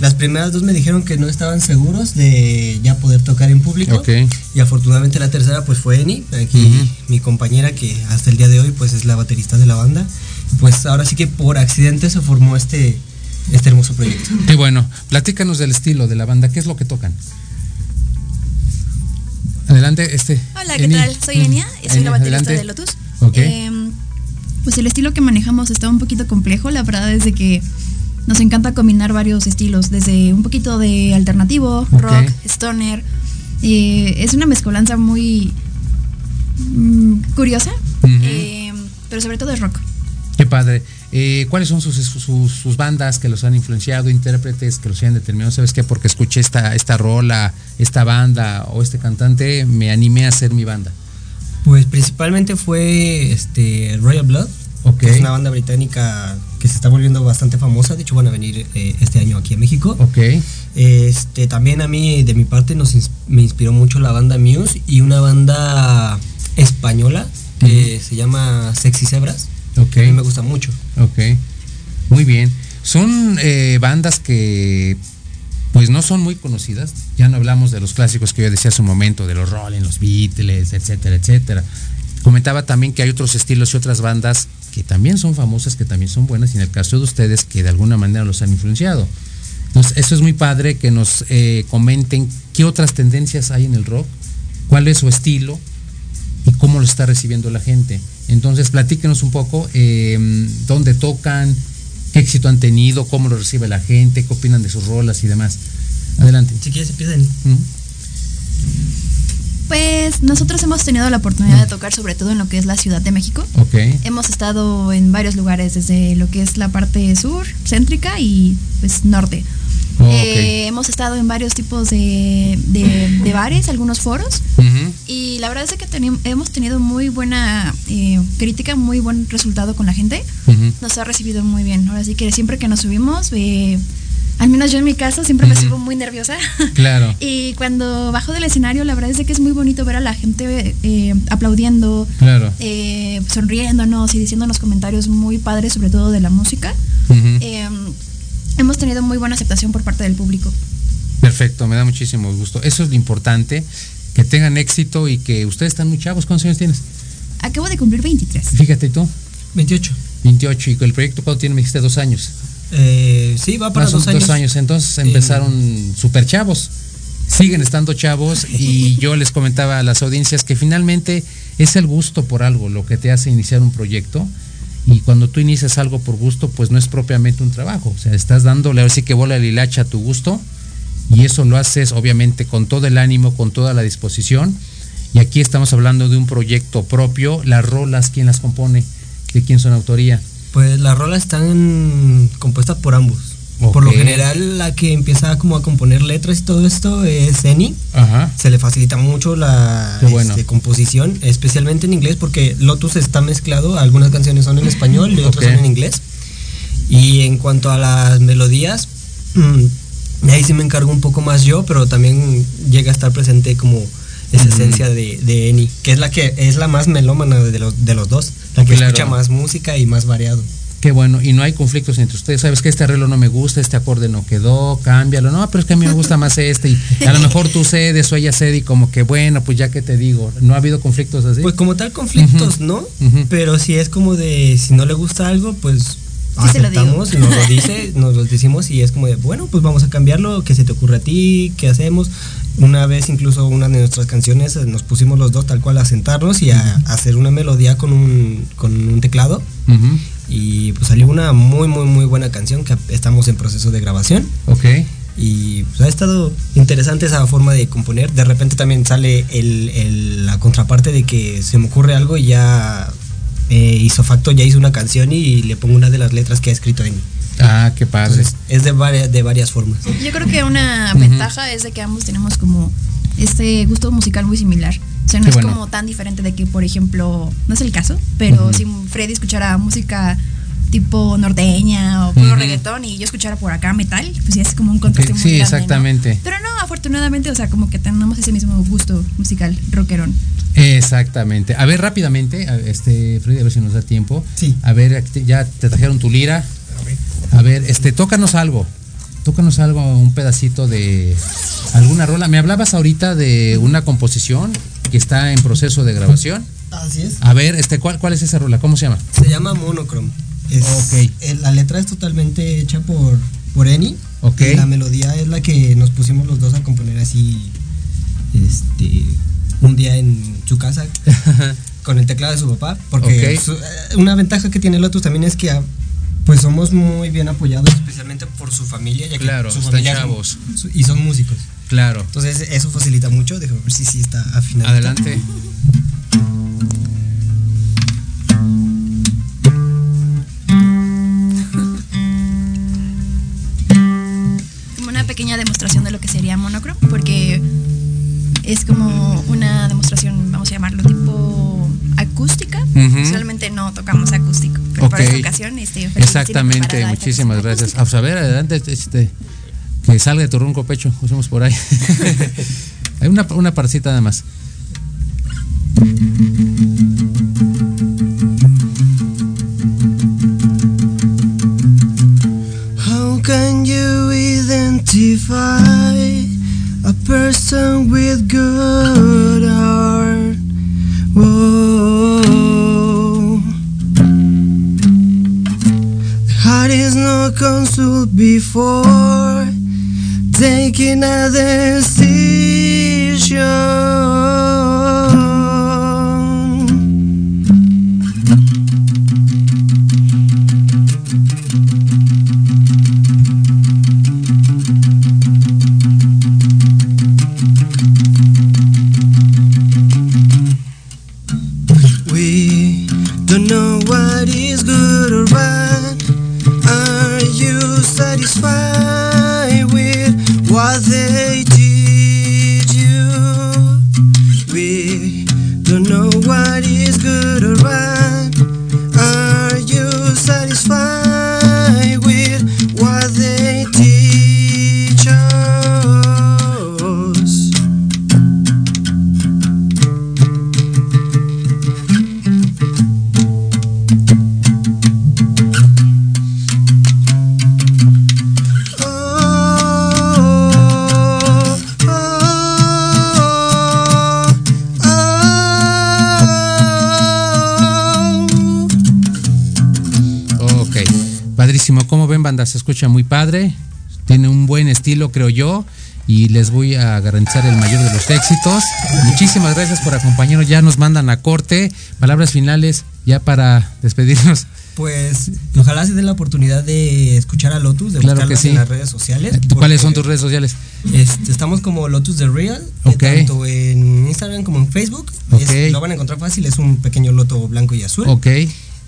Las primeras dos me dijeron que no estaban seguros de ya poder tocar en público. Y afortunadamente la tercera pues fue Eni, aquí mi compañera que hasta el día de hoy pues es la baterista de la banda. Pues ahora sí que por accidente se formó este, este hermoso proyecto. Qué bueno. Platícanos del estilo de la banda, ¿qué es lo que tocan? Adelante, este. Hola, ¿qué tal? Soy Enia y soy la baterista de Lotus. Em, pues el estilo que manejamos está un poquito complejo, la verdad es de que nos encanta combinar varios estilos, desde un poquito de alternativo, rock, stoner. Eh, es una mezcolanza muy mm, curiosa, eh, pero sobre todo es rock. Qué padre. Eh, ¿Cuáles son sus, sus, bandas que los han influenciado, intérpretes que los hayan determinado? ¿Sabes qué? Porque escuché esta, esta rola, esta banda o este cantante, me animé a hacer mi banda. Pues principalmente fue este Royal Blood. Okay. es una banda británica que se está volviendo bastante famosa. De hecho, van a venir eh, este año aquí a México. Ok. Este, también a mí, de mi parte, nos, me inspiró mucho la banda Muse y una banda española que se llama Sexy Zebras. Ok. A mí me gusta mucho. Ok. Muy bien. Son eh, bandas que pues no son muy conocidas. Ya no hablamos de los clásicos que yo decía hace un momento, de los Rolling, los Beatles, etcétera, etcétera. Comentaba también que hay otros estilos y otras bandas que también son famosas, que también son buenas, y en el caso de ustedes, que de alguna manera los han influenciado. Entonces, eso es muy padre que nos eh, comenten qué otras tendencias hay en el rock, cuál es su estilo y cómo lo está recibiendo la gente. Entonces, platíquenos un poco eh, dónde tocan, qué éxito han tenido, cómo lo recibe la gente, qué opinan de sus rolas y demás. Adelante. Si quieres, empiecen. Pues nosotros hemos tenido la oportunidad de tocar sobre todo en lo que es la Ciudad de México. Okay. Hemos estado en varios lugares, desde lo que es la parte sur, céntrica y pues norte. Oh, eh, hemos estado en varios tipos de, de, bares, algunos foros. Y la verdad es que hemos tenido muy buena eh, crítica, muy buen resultado con la gente. Nos ha recibido muy bien. Ahora sí que siempre que nos subimos, eh, al menos yo en mi caso siempre me subo muy nerviosa. Claro. y cuando bajo del escenario, la verdad es que es muy bonito ver a la gente eh, aplaudiendo, claro. eh, sonriéndonos y diciéndonos comentarios muy padres, sobre todo de la música. Em, hemos tenido muy buena aceptación por parte del público. Perfecto, me da muchísimo gusto. Eso es lo importante, que tengan éxito y que ustedes están muy chavos. ¿Cuántos años tienes? Acabo de cumplir 23. Fíjate tú. 28. 28. ¿Y el proyecto cuánto tiene? Me dijiste dos años. Eh, sí, va para dos años. dos años. Entonces empezaron súper chavos. Siguen estando chavos y yo les comentaba a las audiencias que finalmente es el gusto por algo lo que te hace iniciar un proyecto. Y cuando tú inicias algo por gusto, pues no es propiamente un trabajo. O sea, estás dándole ahora sí que bola el hilacha a tu gusto. Y eso lo haces obviamente con todo el ánimo, con toda la disposición. Y aquí estamos hablando de un proyecto propio. Las rolas, ¿quién las compone? ¿De quién son autoría? Pues las rolas están compuestas por ambos. Por lo general, la que empieza como a componer letras y todo esto es Eni. Ajá. Se le facilita mucho la este, composición, especialmente en inglés, porque Lotus está mezclado. Algunas canciones son en español y otras son en inglés. Y en cuanto a las melodías, mm, ahí sí me encargo un poco más yo, pero también llega a estar presente como esa esencia de, de, Eni, que es la que es la más melómana de los, de los dos, la que escucha más música y más variado. Qué bueno, y no hay conflictos entre ustedes. Sabes que este arreglo no me gusta, este acorde no quedó, cámbialo. No, pero es que a mí me gusta más este. Y a lo mejor tú cedes o ella cede y como que bueno, pues ya que te digo, ¿no ha habido conflictos así? Pues como tal conflictos, ¿no? Pero si es como de, si no le gusta algo, pues aceptamos, nos lo dice, nos lo decimos y es como de, bueno, pues vamos a cambiarlo, que se te ocurre a ti, qué hacemos. Una vez incluso una de nuestras canciones eh, nos pusimos los dos tal cual a sentarnos y a, hacer una melodía con un, con un teclado. Y pues salió una muy, muy, muy buena canción que estamos en proceso de grabación. Ok. Y pues ha estado interesante esa forma de componer. De repente también sale el, la contraparte de que se me ocurre algo y ya eh, Isofacto ya hizo una canción y le pongo una de las letras que ha escrito en Ah, qué padre. es de varias, de varias formas. Yo creo que una ventaja es de que ambos tenemos como este gusto musical muy similar. O sea, no es como tan diferente de que, por ejemplo, no es el caso, pero si Freddy escuchara música tipo norteña o puro reggaetón y yo escuchara por acá metal, pues ya es como un contraste muy Sí, exactamente. Pero no, afortunadamente, o sea, como que tenemos ese mismo gusto musical rockerón. Exactamente. A ver, rápidamente, este, Freddy, a ver si nos da tiempo. Sí. A ver, ya te trajeron tu lira. A ver, este, tócanos algo. Tócanos algo, un pedacito de alguna rola. Me hablabas ahorita de una composición que está en proceso de grabación. Así es. A ver, este, ¿cuál, cuál es esa rola? ¿Cómo se llama? Se llama Monochrome. Es, la letra es totalmente hecha por, por Eni. Ok. la melodía es la que nos pusimos los dos a componer así. Este. Un día en su casa. con el teclado de su papá. Porque eh, una ventaja que tiene Lotus también es que pues somos muy bien apoyados, especialmente por su familia, ya que claro, su familia chavos. y son músicos. Claro. Entonces eso facilita mucho. Déjame ver si sí está afinado. Adelante. Como una pequeña demostración de lo que sería monochrome, porque es como una demostración, vamos a llamarlo tipo acústica. Solamente no tocamos acústico. Pero para esta ocasión, este, Exactamente, muchísimas gracias. Vamos a ver, adelante, este, que salga de tu ronco pecho, usamos por ahí. Hay una, una parcita nada más. How can you identify a person with good before taking a decision. Muy padre, tiene un buen estilo, creo yo, y les voy a garantizar el mayor de los éxitos. Muchísimas gracias por acompañarnos, ya nos mandan a corte. Palabras finales ya para despedirnos. Pues ojalá se den la oportunidad de escuchar a Lotus, de claro que sí. en las redes sociales. Eh, ¿Cuáles son tus redes sociales? Este, estamos como Lotus The Real, okay. tanto en Instagram como en Facebook. lo van a encontrar fácil, es un pequeño loto blanco y azul. Ok.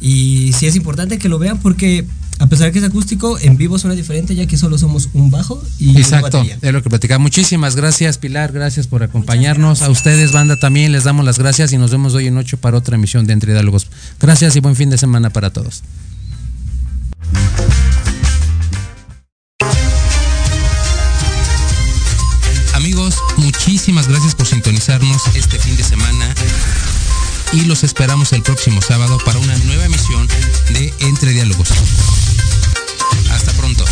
Y sí es importante que lo vean porque a pesar de que es acústico, en vivo suena diferente, ya que solo somos un bajo y Exacto, es lo que platicaba. Muchísimas gracias, Pilar, gracias por acompañarnos. A ustedes, banda, también les damos las gracias y nos vemos hoy en ocho para otra emisión de Entre Diálogos. Gracias y buen fin de semana para todos. Amigos, muchísimas gracias por sintonizarnos este fin de semana y los esperamos el próximo sábado para una nueva emisión de Entre Diálogos. Hasta pronto.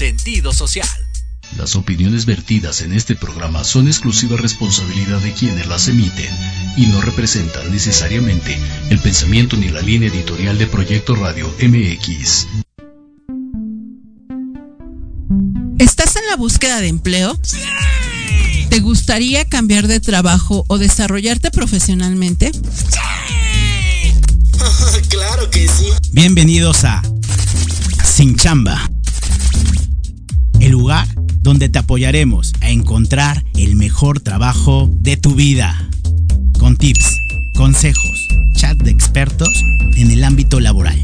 sentido social. Las opiniones vertidas en este programa son exclusiva responsabilidad de quienes las emiten y no representan necesariamente el pensamiento ni la línea editorial de Proyecto Radio MX. ¿Estás en la búsqueda de empleo? ¿Te gustaría cambiar de trabajo o desarrollarte profesionalmente? Claro que sí. Bienvenidos a Sin Chamba el lugar donde te apoyaremos a encontrar el mejor trabajo de tu vida. Con tips, consejos, chat de expertos en el ámbito laboral.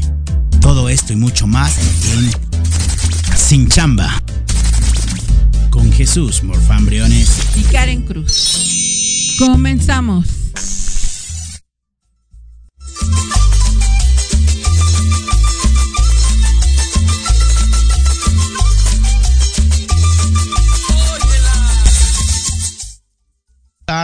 Todo esto y mucho más en Sin Chamba con Jesús Morfán Briones y Karen Cruz. Comenzamos.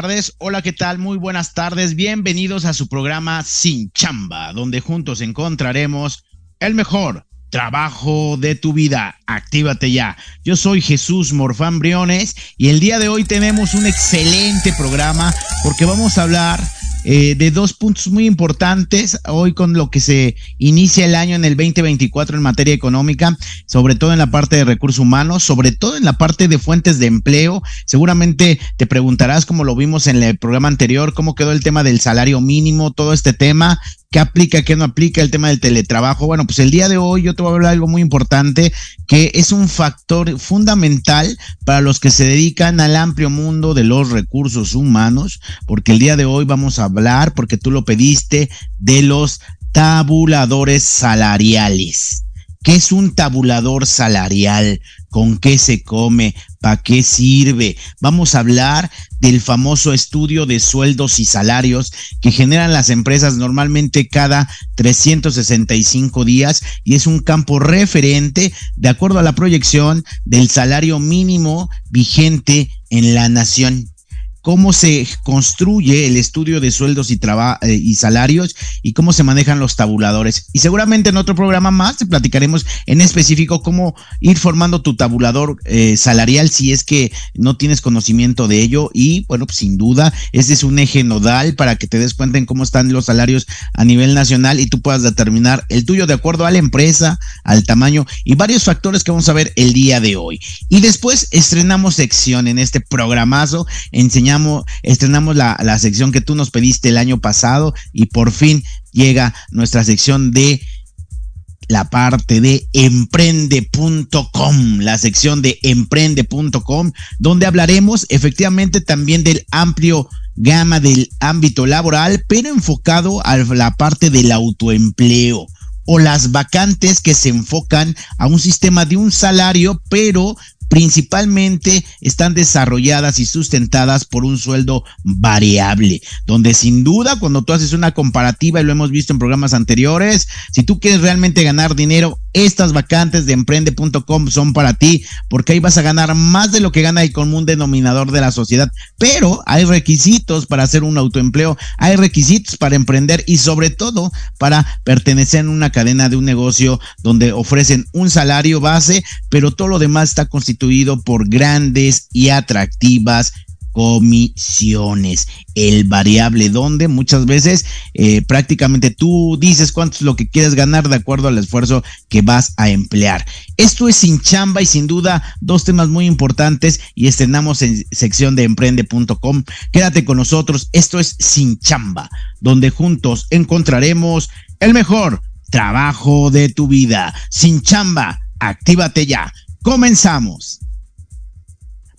Tardes. Hola, ¿qué tal? Muy buenas tardes. Bienvenidos a su programa Sin Chamba, donde juntos encontraremos el mejor trabajo de tu vida. Actívate ya. Yo soy Jesús Morfán Briones y el día de hoy tenemos un excelente programa porque vamos a hablar eh, de dos puntos muy importantes hoy con lo que se inicia el año en el 2024 en materia económica, sobre todo en la parte de recursos humanos, sobre todo en la parte de fuentes de empleo. Seguramente te preguntarás, como lo vimos en el programa anterior, cómo quedó el tema del salario mínimo, todo este tema, qué aplica, qué no aplica, el tema del teletrabajo. Bueno, pues el día de hoy yo te voy a hablar de algo muy importante que es un factor fundamental para los que se dedican al amplio mundo de los recursos humanos, porque el día de hoy vamos a hablar, porque tú lo pediste, de los tabuladores salariales. ¿Qué es un tabulador salarial? ¿Con qué se come? ¿Para qué sirve? Vamos a hablar del famoso estudio de sueldos y salarios que generan las empresas normalmente cada 365 días y es un campo referente de acuerdo a la proyección del salario mínimo vigente en la nación cómo se construye el estudio de sueldos y, eh, y salarios y cómo se manejan los tabuladores. Y seguramente en otro programa más te platicaremos en específico cómo ir formando tu tabulador eh, salarial si es que no tienes conocimiento de ello. Y bueno, pues sin duda, este es un eje nodal para que te des cuenta en cómo están los salarios a nivel nacional y tú puedas determinar el tuyo de acuerdo a la empresa, al tamaño y varios factores que vamos a ver el día de hoy. Y después estrenamos sección en este programazo, enseñando estrenamos la, la sección que tú nos pediste el año pasado y por fin llega nuestra sección de la parte de emprende.com, la sección de emprende.com, donde hablaremos efectivamente también del amplio gama del ámbito laboral, pero enfocado a la parte del autoempleo o las vacantes que se enfocan a un sistema de un salario, pero principalmente están desarrolladas y sustentadas por un sueldo variable, donde sin duda cuando tú haces una comparativa y lo hemos visto en programas anteriores, si tú quieres realmente ganar dinero, estas vacantes de emprende.com son para ti, porque ahí vas a ganar más de lo que gana el común denominador de la sociedad, pero hay requisitos para hacer un autoempleo, hay requisitos para emprender y sobre todo para pertenecer a una cadena de un negocio donde ofrecen un salario base, pero todo lo demás está constituido por grandes y atractivas comisiones. El variable donde muchas veces eh, prácticamente tú dices cuánto es lo que quieres ganar de acuerdo al esfuerzo que vas a emplear. Esto es sin chamba y sin duda dos temas muy importantes y estrenamos en sección de emprende.com. Quédate con nosotros. Esto es sin chamba, donde juntos encontraremos el mejor trabajo de tu vida. Sin chamba, actívate ya. Comenzamos.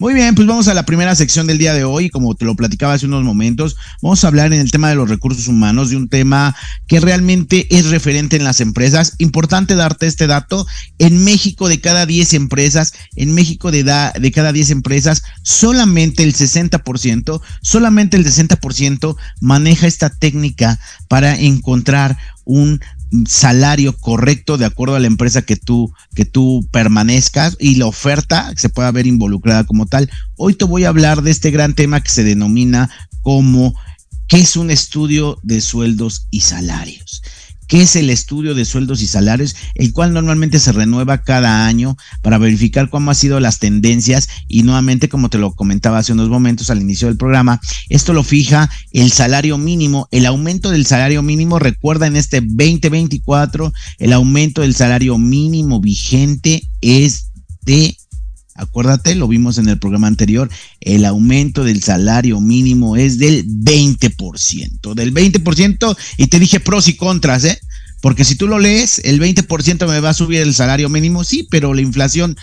Muy bien, pues vamos a la primera sección del día de hoy. Como te lo platicaba hace unos momentos, vamos a hablar en el tema de los recursos humanos, de un tema que realmente es referente en las empresas. Importante darte este dato. En México, de cada 10 empresas, en México de, de cada 10 empresas, solamente el 60%, solamente el 60% maneja esta técnica para encontrar un salario correcto de acuerdo a la empresa que tú, que tú permanezcas y la oferta se pueda ver involucrada como tal. Hoy te voy a hablar de este gran tema que se denomina como ¿qué es un estudio de sueldos y salarios? Es el estudio de sueldos y salarios, el cual normalmente se renueva cada año para verificar cómo han sido las tendencias. Y nuevamente, como te lo comentaba hace unos momentos al inicio del programa, esto lo fija el salario mínimo, el aumento del salario mínimo, recuerda en este 2024, el aumento del salario mínimo vigente es de Acuérdate, lo vimos en el programa anterior, el aumento del salario mínimo es del 20%, del 20%, y te dije pros y contras, ¿eh? Porque si tú lo lees, el 20% me va a subir el salario mínimo, sí, pero la inflación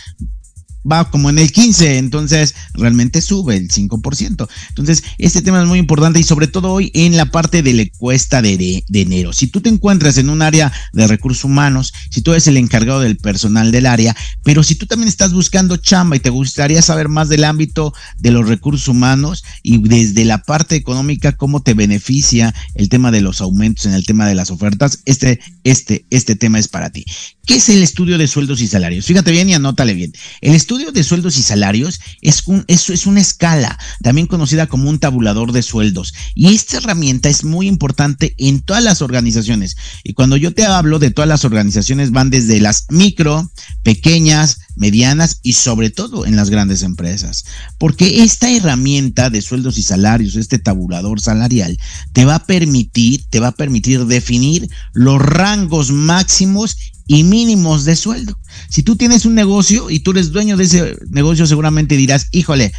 va como en el 15, entonces realmente sube el 5%. Entonces, este tema es muy importante y sobre todo hoy en la parte de la encuesta de, de, enero. Si tú te encuentras en un área de recursos humanos, si tú eres el encargado del personal del área, pero si tú también estás buscando chamba y te gustaría saber más del ámbito de los recursos humanos y desde la parte económica, cómo te beneficia el tema de los aumentos en el tema de las ofertas, este, este, este tema es para ti. ¿Qué es el estudio de sueldos y salarios? Fíjate bien y anótale bien. El estudio de sueldos y salarios es, un, es una escala, también conocida como un tabulador de sueldos. Y esta herramienta es muy importante en todas las organizaciones. Y cuando yo te hablo de todas las organizaciones, van desde las micro, pequeñas, medianas y sobre todo en las grandes empresas. Porque esta herramienta de sueldos y salarios, este tabulador salarial, te va a permitir, te va a permitir definir los rangos máximos y mínimos de sueldo. Si tú tienes un negocio y tú eres dueño de ese negocio, seguramente dirás, híjole,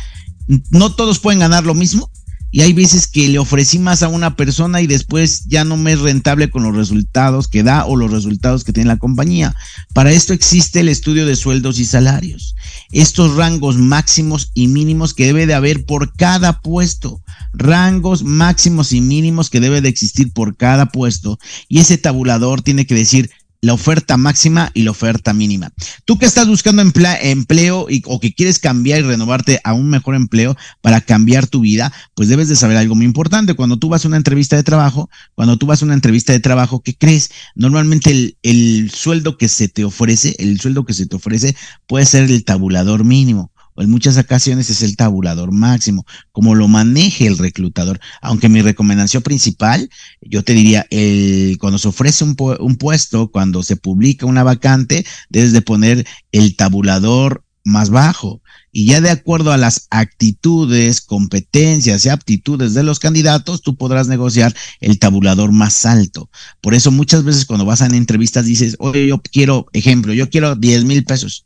no todos pueden ganar lo mismo. Y hay veces que le ofrecí más a una persona y después ya no me es rentable con los resultados que da o los resultados que tiene la compañía. Para esto existe el estudio de sueldos y salarios. Estos rangos máximos y mínimos que debe de haber por cada puesto. Rangos máximos y mínimos que debe de existir por cada puesto. Y ese tabulador tiene que decir la oferta máxima y la oferta mínima. Tú que estás buscando empleo y, o que quieres cambiar y renovarte a un mejor empleo para cambiar tu vida, pues debes de saber algo muy importante. Cuando tú vas a una entrevista de trabajo, cuando tú vas a una entrevista de trabajo, ¿qué crees? Normalmente el, el sueldo que se te ofrece, el sueldo que se te ofrece puede ser el tabulador mínimo en muchas ocasiones es el tabulador máximo, como lo maneje el reclutador. Aunque mi recomendación principal, yo te diría, el, cuando se ofrece un, un puesto, cuando se publica una vacante, debes de poner el tabulador más bajo. Y ya de acuerdo a las actitudes, competencias y aptitudes de los candidatos, tú podrás negociar el tabulador más alto. Por eso muchas veces cuando vas a entrevistas dices, oye, yo quiero, ejemplo, yo quiero 10 mil pesos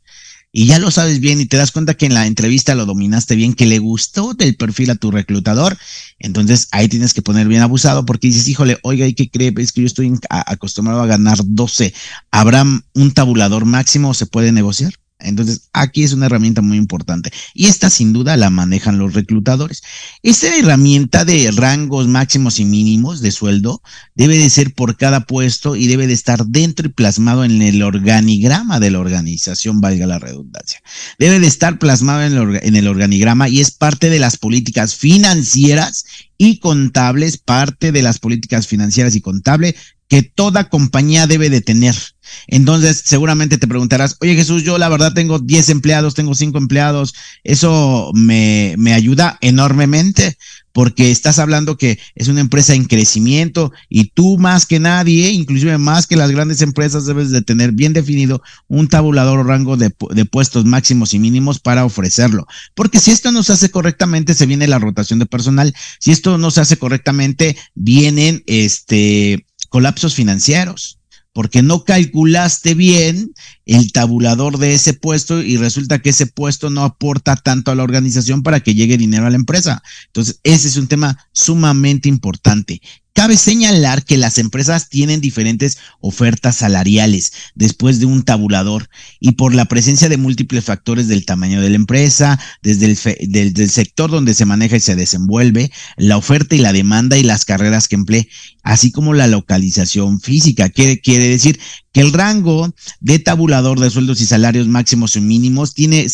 y ya lo sabes bien y te das cuenta que en la entrevista lo dominaste bien, que le gustó del perfil a tu reclutador, entonces ahí tienes que poner bien abusado porque dices, híjole, oiga, ¿y qué cree? Es que yo estoy acostumbrado a ganar 12. ¿Habrá un tabulador máximo o se puede negociar? Entonces, aquí es una herramienta muy importante y esta sin duda la manejan los reclutadores. Esta herramienta de rangos máximos y mínimos de sueldo debe de ser por cada puesto y debe de estar dentro y plasmado en el organigrama de la organización, valga la redundancia. Debe de estar plasmado en el, en el organigrama y es parte de las políticas financieras y contables, parte de las políticas financieras y contables que toda compañía debe de tener. Entonces, seguramente te preguntarás, oye Jesús, yo la verdad tengo 10 empleados, tengo 5 empleados, eso me, me ayuda enormemente porque estás hablando que es una empresa en crecimiento y tú más que nadie, inclusive más que las grandes empresas, debes de tener bien definido un tabulador o rango de, de, puestos máximos y mínimos para ofrecerlo. Porque si esto no se hace correctamente, se viene la rotación de personal. Si esto no se hace correctamente, vienen este colapsos financieros porque no calculaste bien el tabulador de ese puesto y resulta que ese puesto no aporta tanto a la organización para que llegue dinero a la empresa. Entonces, ese es un tema sumamente importante. Cabe señalar que las empresas tienen diferentes ofertas salariales después de un tabulador y por la presencia de múltiples factores del tamaño de la empresa, desde el, del, sector donde se maneja y se desenvuelve, la oferta y la demanda y las carreras que emplee, así como la localización física. ¿Qué quiere decir? El rango de tabulador de sueldos y salarios máximos y mínimos tiene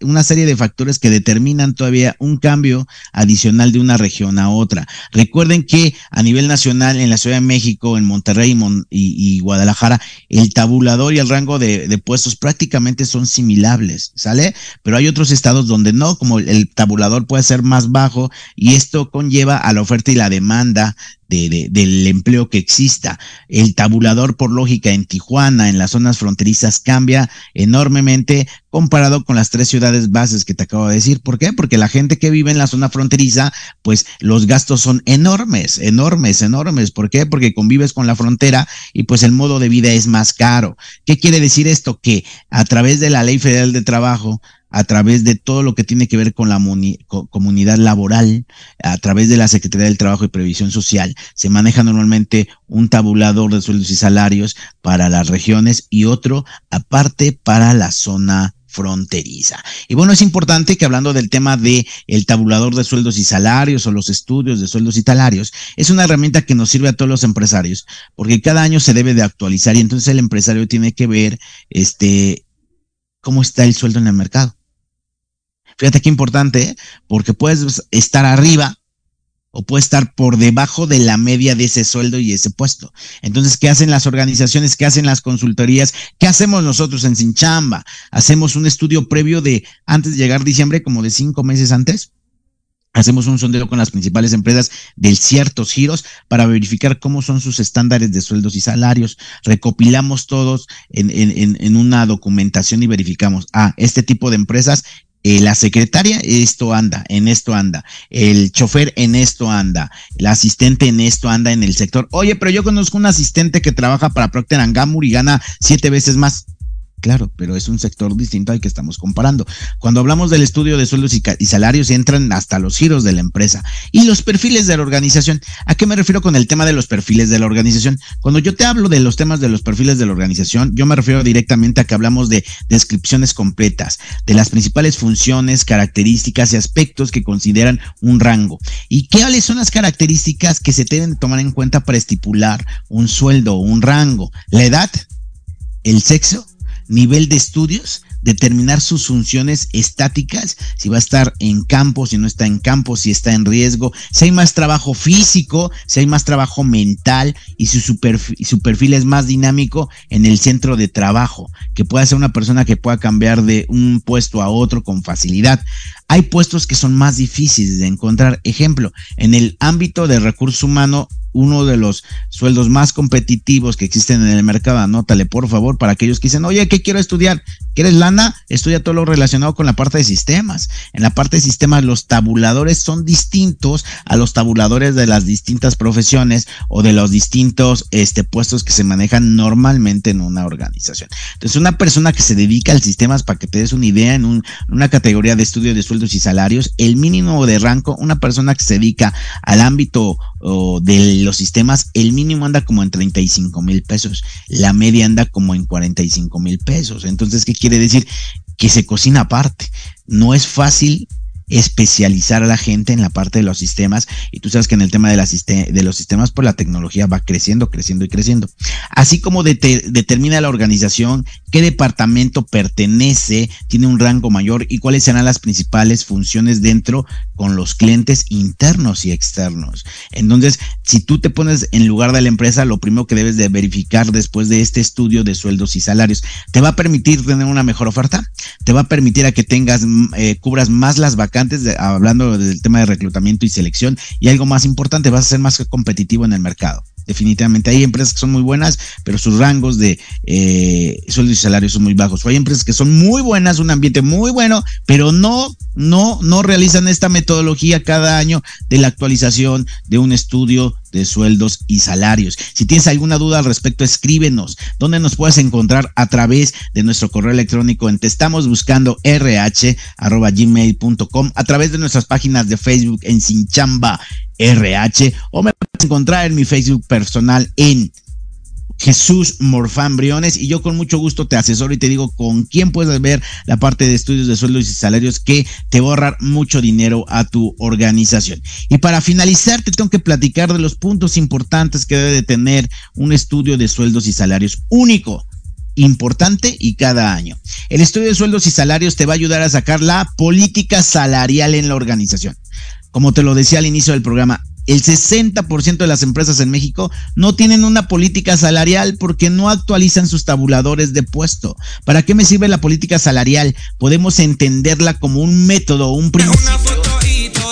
una serie de factores que determinan todavía un cambio adicional de una región a otra. Recuerden que a nivel nacional, en la Ciudad de México, en Monterrey y, Guadalajara, el tabulador y el rango de, de, puestos prácticamente son similares, ¿sale? Pero hay otros estados donde no, como el tabulador puede ser más bajo y esto conlleva a la oferta y la demanda de, de, del empleo que exista. El tabulador, por lógica, en Tijuana, en las zonas fronterizas, cambia enormemente comparado con las tres ciudades bases que te acabo de decir. ¿Por qué? Porque la gente que vive en la zona fronteriza, pues los gastos son enormes, enormes, enormes. ¿Por qué? Porque convives con la frontera y pues el modo de vida es más caro. ¿Qué quiere decir esto? Que a través de la Ley Federal de Trabajo, a través de todo lo que tiene que ver con la comunidad laboral, a través de la Secretaría del Trabajo y Previsión Social, se maneja normalmente un tabulador de sueldos y salarios para las regiones y otro aparte para la zona fronteriza. Y bueno, es importante que hablando del tema de el tabulador de sueldos y salarios o los estudios de sueldos y salarios, es una herramienta que nos sirve a todos los empresarios, porque cada año se debe de actualizar y entonces el empresario tiene que ver este cómo está el sueldo en el mercado. Fíjate qué importante, ¿eh? porque puedes estar arriba o puede estar por debajo de la media de ese sueldo y ese puesto. Entonces, ¿qué hacen las organizaciones? ¿Qué hacen las consultorías? ¿Qué hacemos nosotros en Sinchamba? Hacemos un estudio previo de antes de llegar diciembre, como de cinco meses antes. Hacemos un sondeo con las principales empresas de ciertos giros para verificar cómo son sus estándares de sueldos y salarios. Recopilamos todos en, en, en una documentación y verificamos, ah, este tipo de empresas eh, la secretaria, esto anda, en esto anda, el chofer en esto anda, el asistente en esto anda en el sector. Oye, pero yo conozco un asistente que trabaja para Procter Gamble y gana siete veces más. Claro, pero es un sector distinto al que estamos comparando. Cuando hablamos del estudio de sueldos y, salarios, entran hasta los giros de la empresa y los perfiles de la organización. ¿A qué me refiero con el tema de los perfiles de la organización? Cuando yo te hablo de los temas de los perfiles de la organización, yo me refiero directamente a que hablamos de descripciones completas, de las principales funciones, características y aspectos que consideran un rango. ¿Y cuáles son las características que se deben tomar en cuenta para estipular un sueldo o un rango? La edad, el sexo, nivel de estudios, determinar sus funciones estáticas, si va a estar en campo, si no está en campo, si está en riesgo, si hay más trabajo físico, si hay más trabajo mental y su, su perfil es más dinámico en el centro de trabajo, que pueda ser una persona que pueda cambiar de un puesto a otro con facilidad. Hay puestos que son más difíciles de encontrar. Ejemplo, en el ámbito de recurso humano, uno de los sueldos más competitivos que existen en el mercado, anótale por favor para aquellos que dicen, oye, ¿qué quiero estudiar? ¿Quieres lana? Estudia todo lo relacionado con la parte de sistemas. En la parte de sistemas los tabuladores son distintos a los tabuladores de las distintas profesiones o de los distintos este, puestos que se manejan normalmente en una organización. Entonces, una persona que se dedica al sistemas, para que te des una idea, en una categoría de estudio de sueldos y salarios, el mínimo de rango, una persona que se dedica al ámbito de los sistemas, el mínimo anda como en 35 mil pesos, la media anda como en 45 mil pesos. Entonces, ¿qué quiere decir? Que se cocina aparte. No es fácil especializar a la gente en la parte de los sistemas y tú sabes que en el tema de, los sistemas pues la tecnología va creciendo, creciendo y creciendo. Así como determina la organización qué departamento pertenece, tiene un rango mayor y cuáles serán las principales funciones dentro con los clientes internos y externos. Entonces, si tú te pones en lugar de la empresa, lo primero que debes de verificar después de este estudio de sueldos y salarios, te va a permitir tener una mejor oferta, te va a permitir a que tengas, mm, eh, cubras más las vacantes, hablando del tema de reclutamiento y selección, y algo más importante, vas a ser más competitivo en el mercado definitivamente. Hay empresas que son muy buenas, pero sus rangos de eh, sueldos y salarios son muy bajos. O hay empresas que son muy buenas, un ambiente muy bueno, pero no, no, no realizan esta metodología cada año de la actualización de un estudio de sueldos y salarios. Si tienes alguna duda al respecto, escríbenos. ¿Dónde nos puedes encontrar? A través de nuestro correo electrónico en te estamos buscando rh.gmail.com, a través de nuestras páginas de Facebook en Sinchamba RH o me puedes encontrar en mi Facebook personal en Jesús Morfán Briones y yo con mucho gusto te asesoro y te digo con quién puedes ver la parte de estudios de sueldos y salarios que te va a ahorrar mucho dinero a tu organización. Y para finalizar te tengo que platicar de los puntos importantes que debe de tener un estudio de sueldos y salarios único importante y cada año. El estudio de sueldos y salarios te va a ayudar a sacar la política salarial en la organización. Como te lo decía al inicio del programa, el 60% de las empresas en México no tienen una política salarial porque no actualizan sus tabuladores de puesto. ¿Para qué me sirve la política salarial? Podemos entenderla como un método, un principio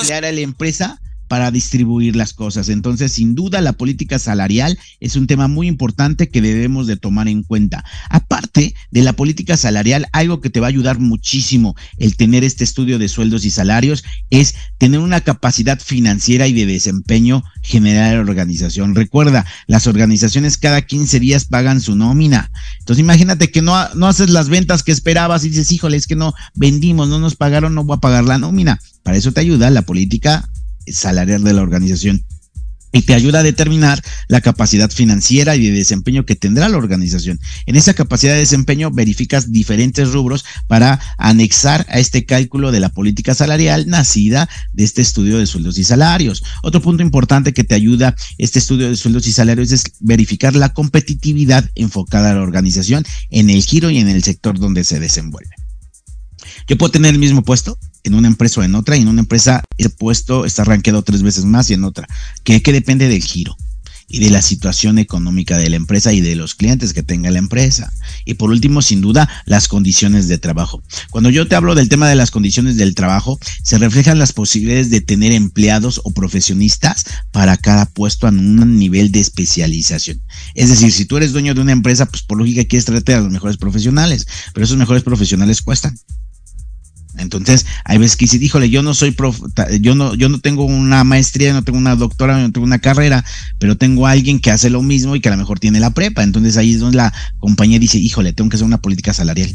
de a la empresa para distribuir las cosas. Entonces, sin duda, la política salarial es un tema muy importante que debemos de tomar en cuenta. Aparte de la política salarial, algo que te va a ayudar muchísimo el tener este estudio de sueldos y salarios es tener una capacidad financiera y de desempeño general de la organización. Recuerda, las organizaciones cada 15 días pagan su nómina. Entonces, imagínate que no, no haces las ventas que esperabas y dices, híjole, es que no vendimos, no nos pagaron, no voy a pagar la nómina. Para eso te ayuda la política salarial de la organización y te ayuda a determinar la capacidad financiera y de desempeño que tendrá la organización. En esa capacidad de desempeño verificas diferentes rubros para anexar a este cálculo de la política salarial nacida de este estudio de sueldos y salarios. Otro punto importante que te ayuda este estudio de sueldos y salarios es verificar la competitividad enfocada a la organización en el giro y en el sector donde se desenvuelve. Yo puedo tener el mismo puesto en una empresa o en otra, y en una empresa ese puesto está rankeado tres veces más y en otra, que, depende del giro y de la situación económica de la empresa y de los clientes que tenga la empresa. Y por último, sin duda, las condiciones de trabajo. Cuando yo te hablo del tema de las condiciones del trabajo, se reflejan las posibilidades de tener empleados o profesionistas para cada puesto en un nivel de especialización. Es decir, si tú eres dueño de una empresa, pues por lógica quieres traerte a los mejores profesionales, pero esos mejores profesionales cuestan. Entonces, hay veces que híjole, yo no soy prof, yo no, yo no tengo una maestría, no tengo una doctora, no tengo una carrera, pero tengo a alguien que hace lo mismo y que a lo mejor tiene la prepa. Entonces ahí es donde la compañía dice, híjole, tengo que hacer una política salarial.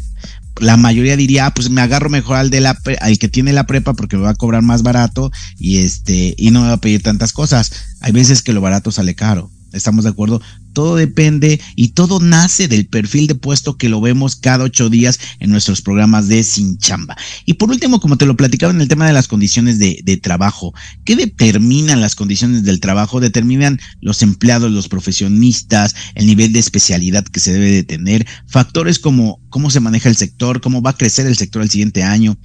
La mayoría diría, ah, pues me agarro mejor al de la al que tiene la prepa porque me va a cobrar más barato y este, y no me va a pedir tantas cosas. Hay veces que lo barato sale caro. ¿Estamos de acuerdo? Todo depende y todo nace del perfil de puesto que lo vemos cada ocho días en nuestros programas de Sin Chamba. Y por último, como te lo platicaba en el tema de las condiciones de, trabajo, ¿qué determinan las condiciones del trabajo? Determinan los empleados, los profesionistas, el nivel de especialidad que se debe de tener, factores como cómo se maneja el sector, cómo va a crecer el sector el siguiente año,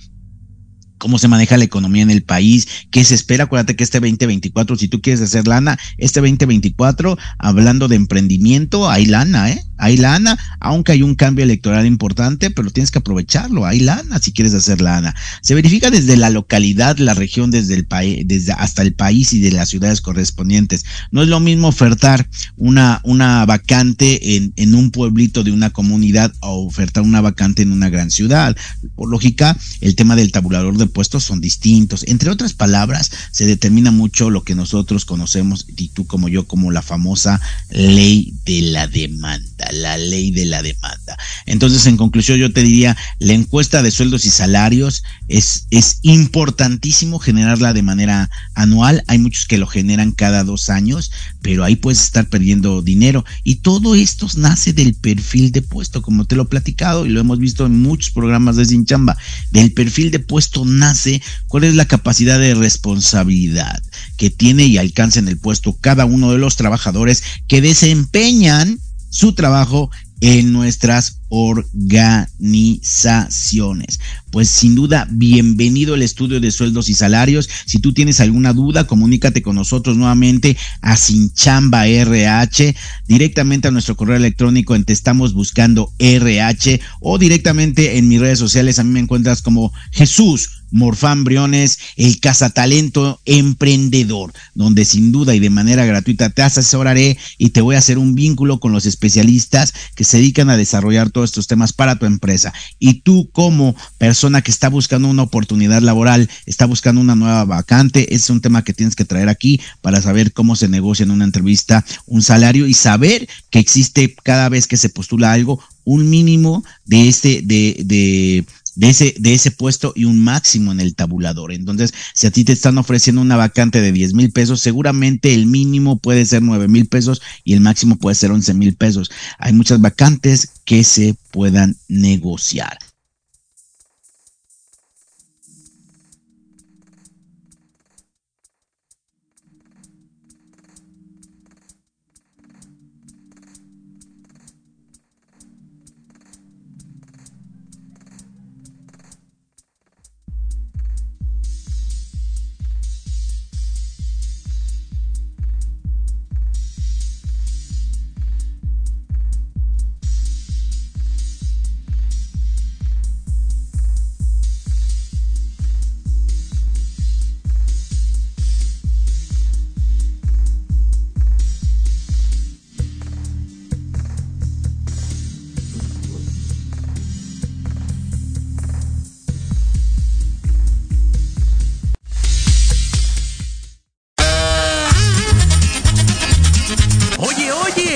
cómo se maneja la economía en el país, qué se espera. Acuérdate que este 2024, si tú quieres hacer lana, este 2024, hablando de emprendimiento, hay lana, ¿eh? Hay lana, aunque hay un cambio electoral importante, pero tienes que aprovecharlo. Hay lana si quieres hacer lana. Se verifica desde la localidad, la región, desde el país, desde hasta el país y de las ciudades correspondientes. No es lo mismo ofertar una, una vacante en, en un pueblito de una comunidad o ofertar una vacante en una gran ciudad. Por lógica, el tema del tabulador de puestos son distintos. Entre otras palabras, se determina mucho lo que nosotros conocemos, y tú como yo, como la famosa ley de la demanda la ley de la demanda. Entonces, en conclusión, yo te diría, la encuesta de sueldos y salarios es, es importantísimo generarla de manera anual. Hay muchos que lo generan cada dos años, pero ahí puedes estar perdiendo dinero. Y todo esto nace del perfil de puesto, como te lo he platicado y lo hemos visto en muchos programas de Sin Chamba. Del perfil de puesto nace cuál es la capacidad de responsabilidad que tiene y alcanza en el puesto cada uno de los trabajadores que desempeñan su trabajo en nuestras organizaciones. Pues sin duda, bienvenido al estudio de sueldos y salarios. Si tú tienes alguna duda, comunícate con nosotros nuevamente a Sinchamba RH, directamente a nuestro correo electrónico en Te estamos buscando RH o directamente en mis redes sociales. A mí me encuentras como Jesús Morfán Briones, el cazatalento emprendedor, donde sin duda y de manera gratuita te asesoraré y te voy a hacer un vínculo con los especialistas que se dedican a desarrollar todos estos temas para tu empresa. Y tú como persona que está buscando una oportunidad laboral, está buscando una nueva vacante, es un tema que tienes que traer aquí para saber cómo se negocia en una entrevista un salario y saber que existe cada vez que se postula algo un mínimo de este de, de de ese, de ese puesto y un máximo en el tabulador. Entonces, si a ti te están ofreciendo una vacante de 10 mil pesos, seguramente el mínimo puede ser 9 mil pesos y el máximo puede ser 11 mil pesos. Hay muchas vacantes que se puedan negociar.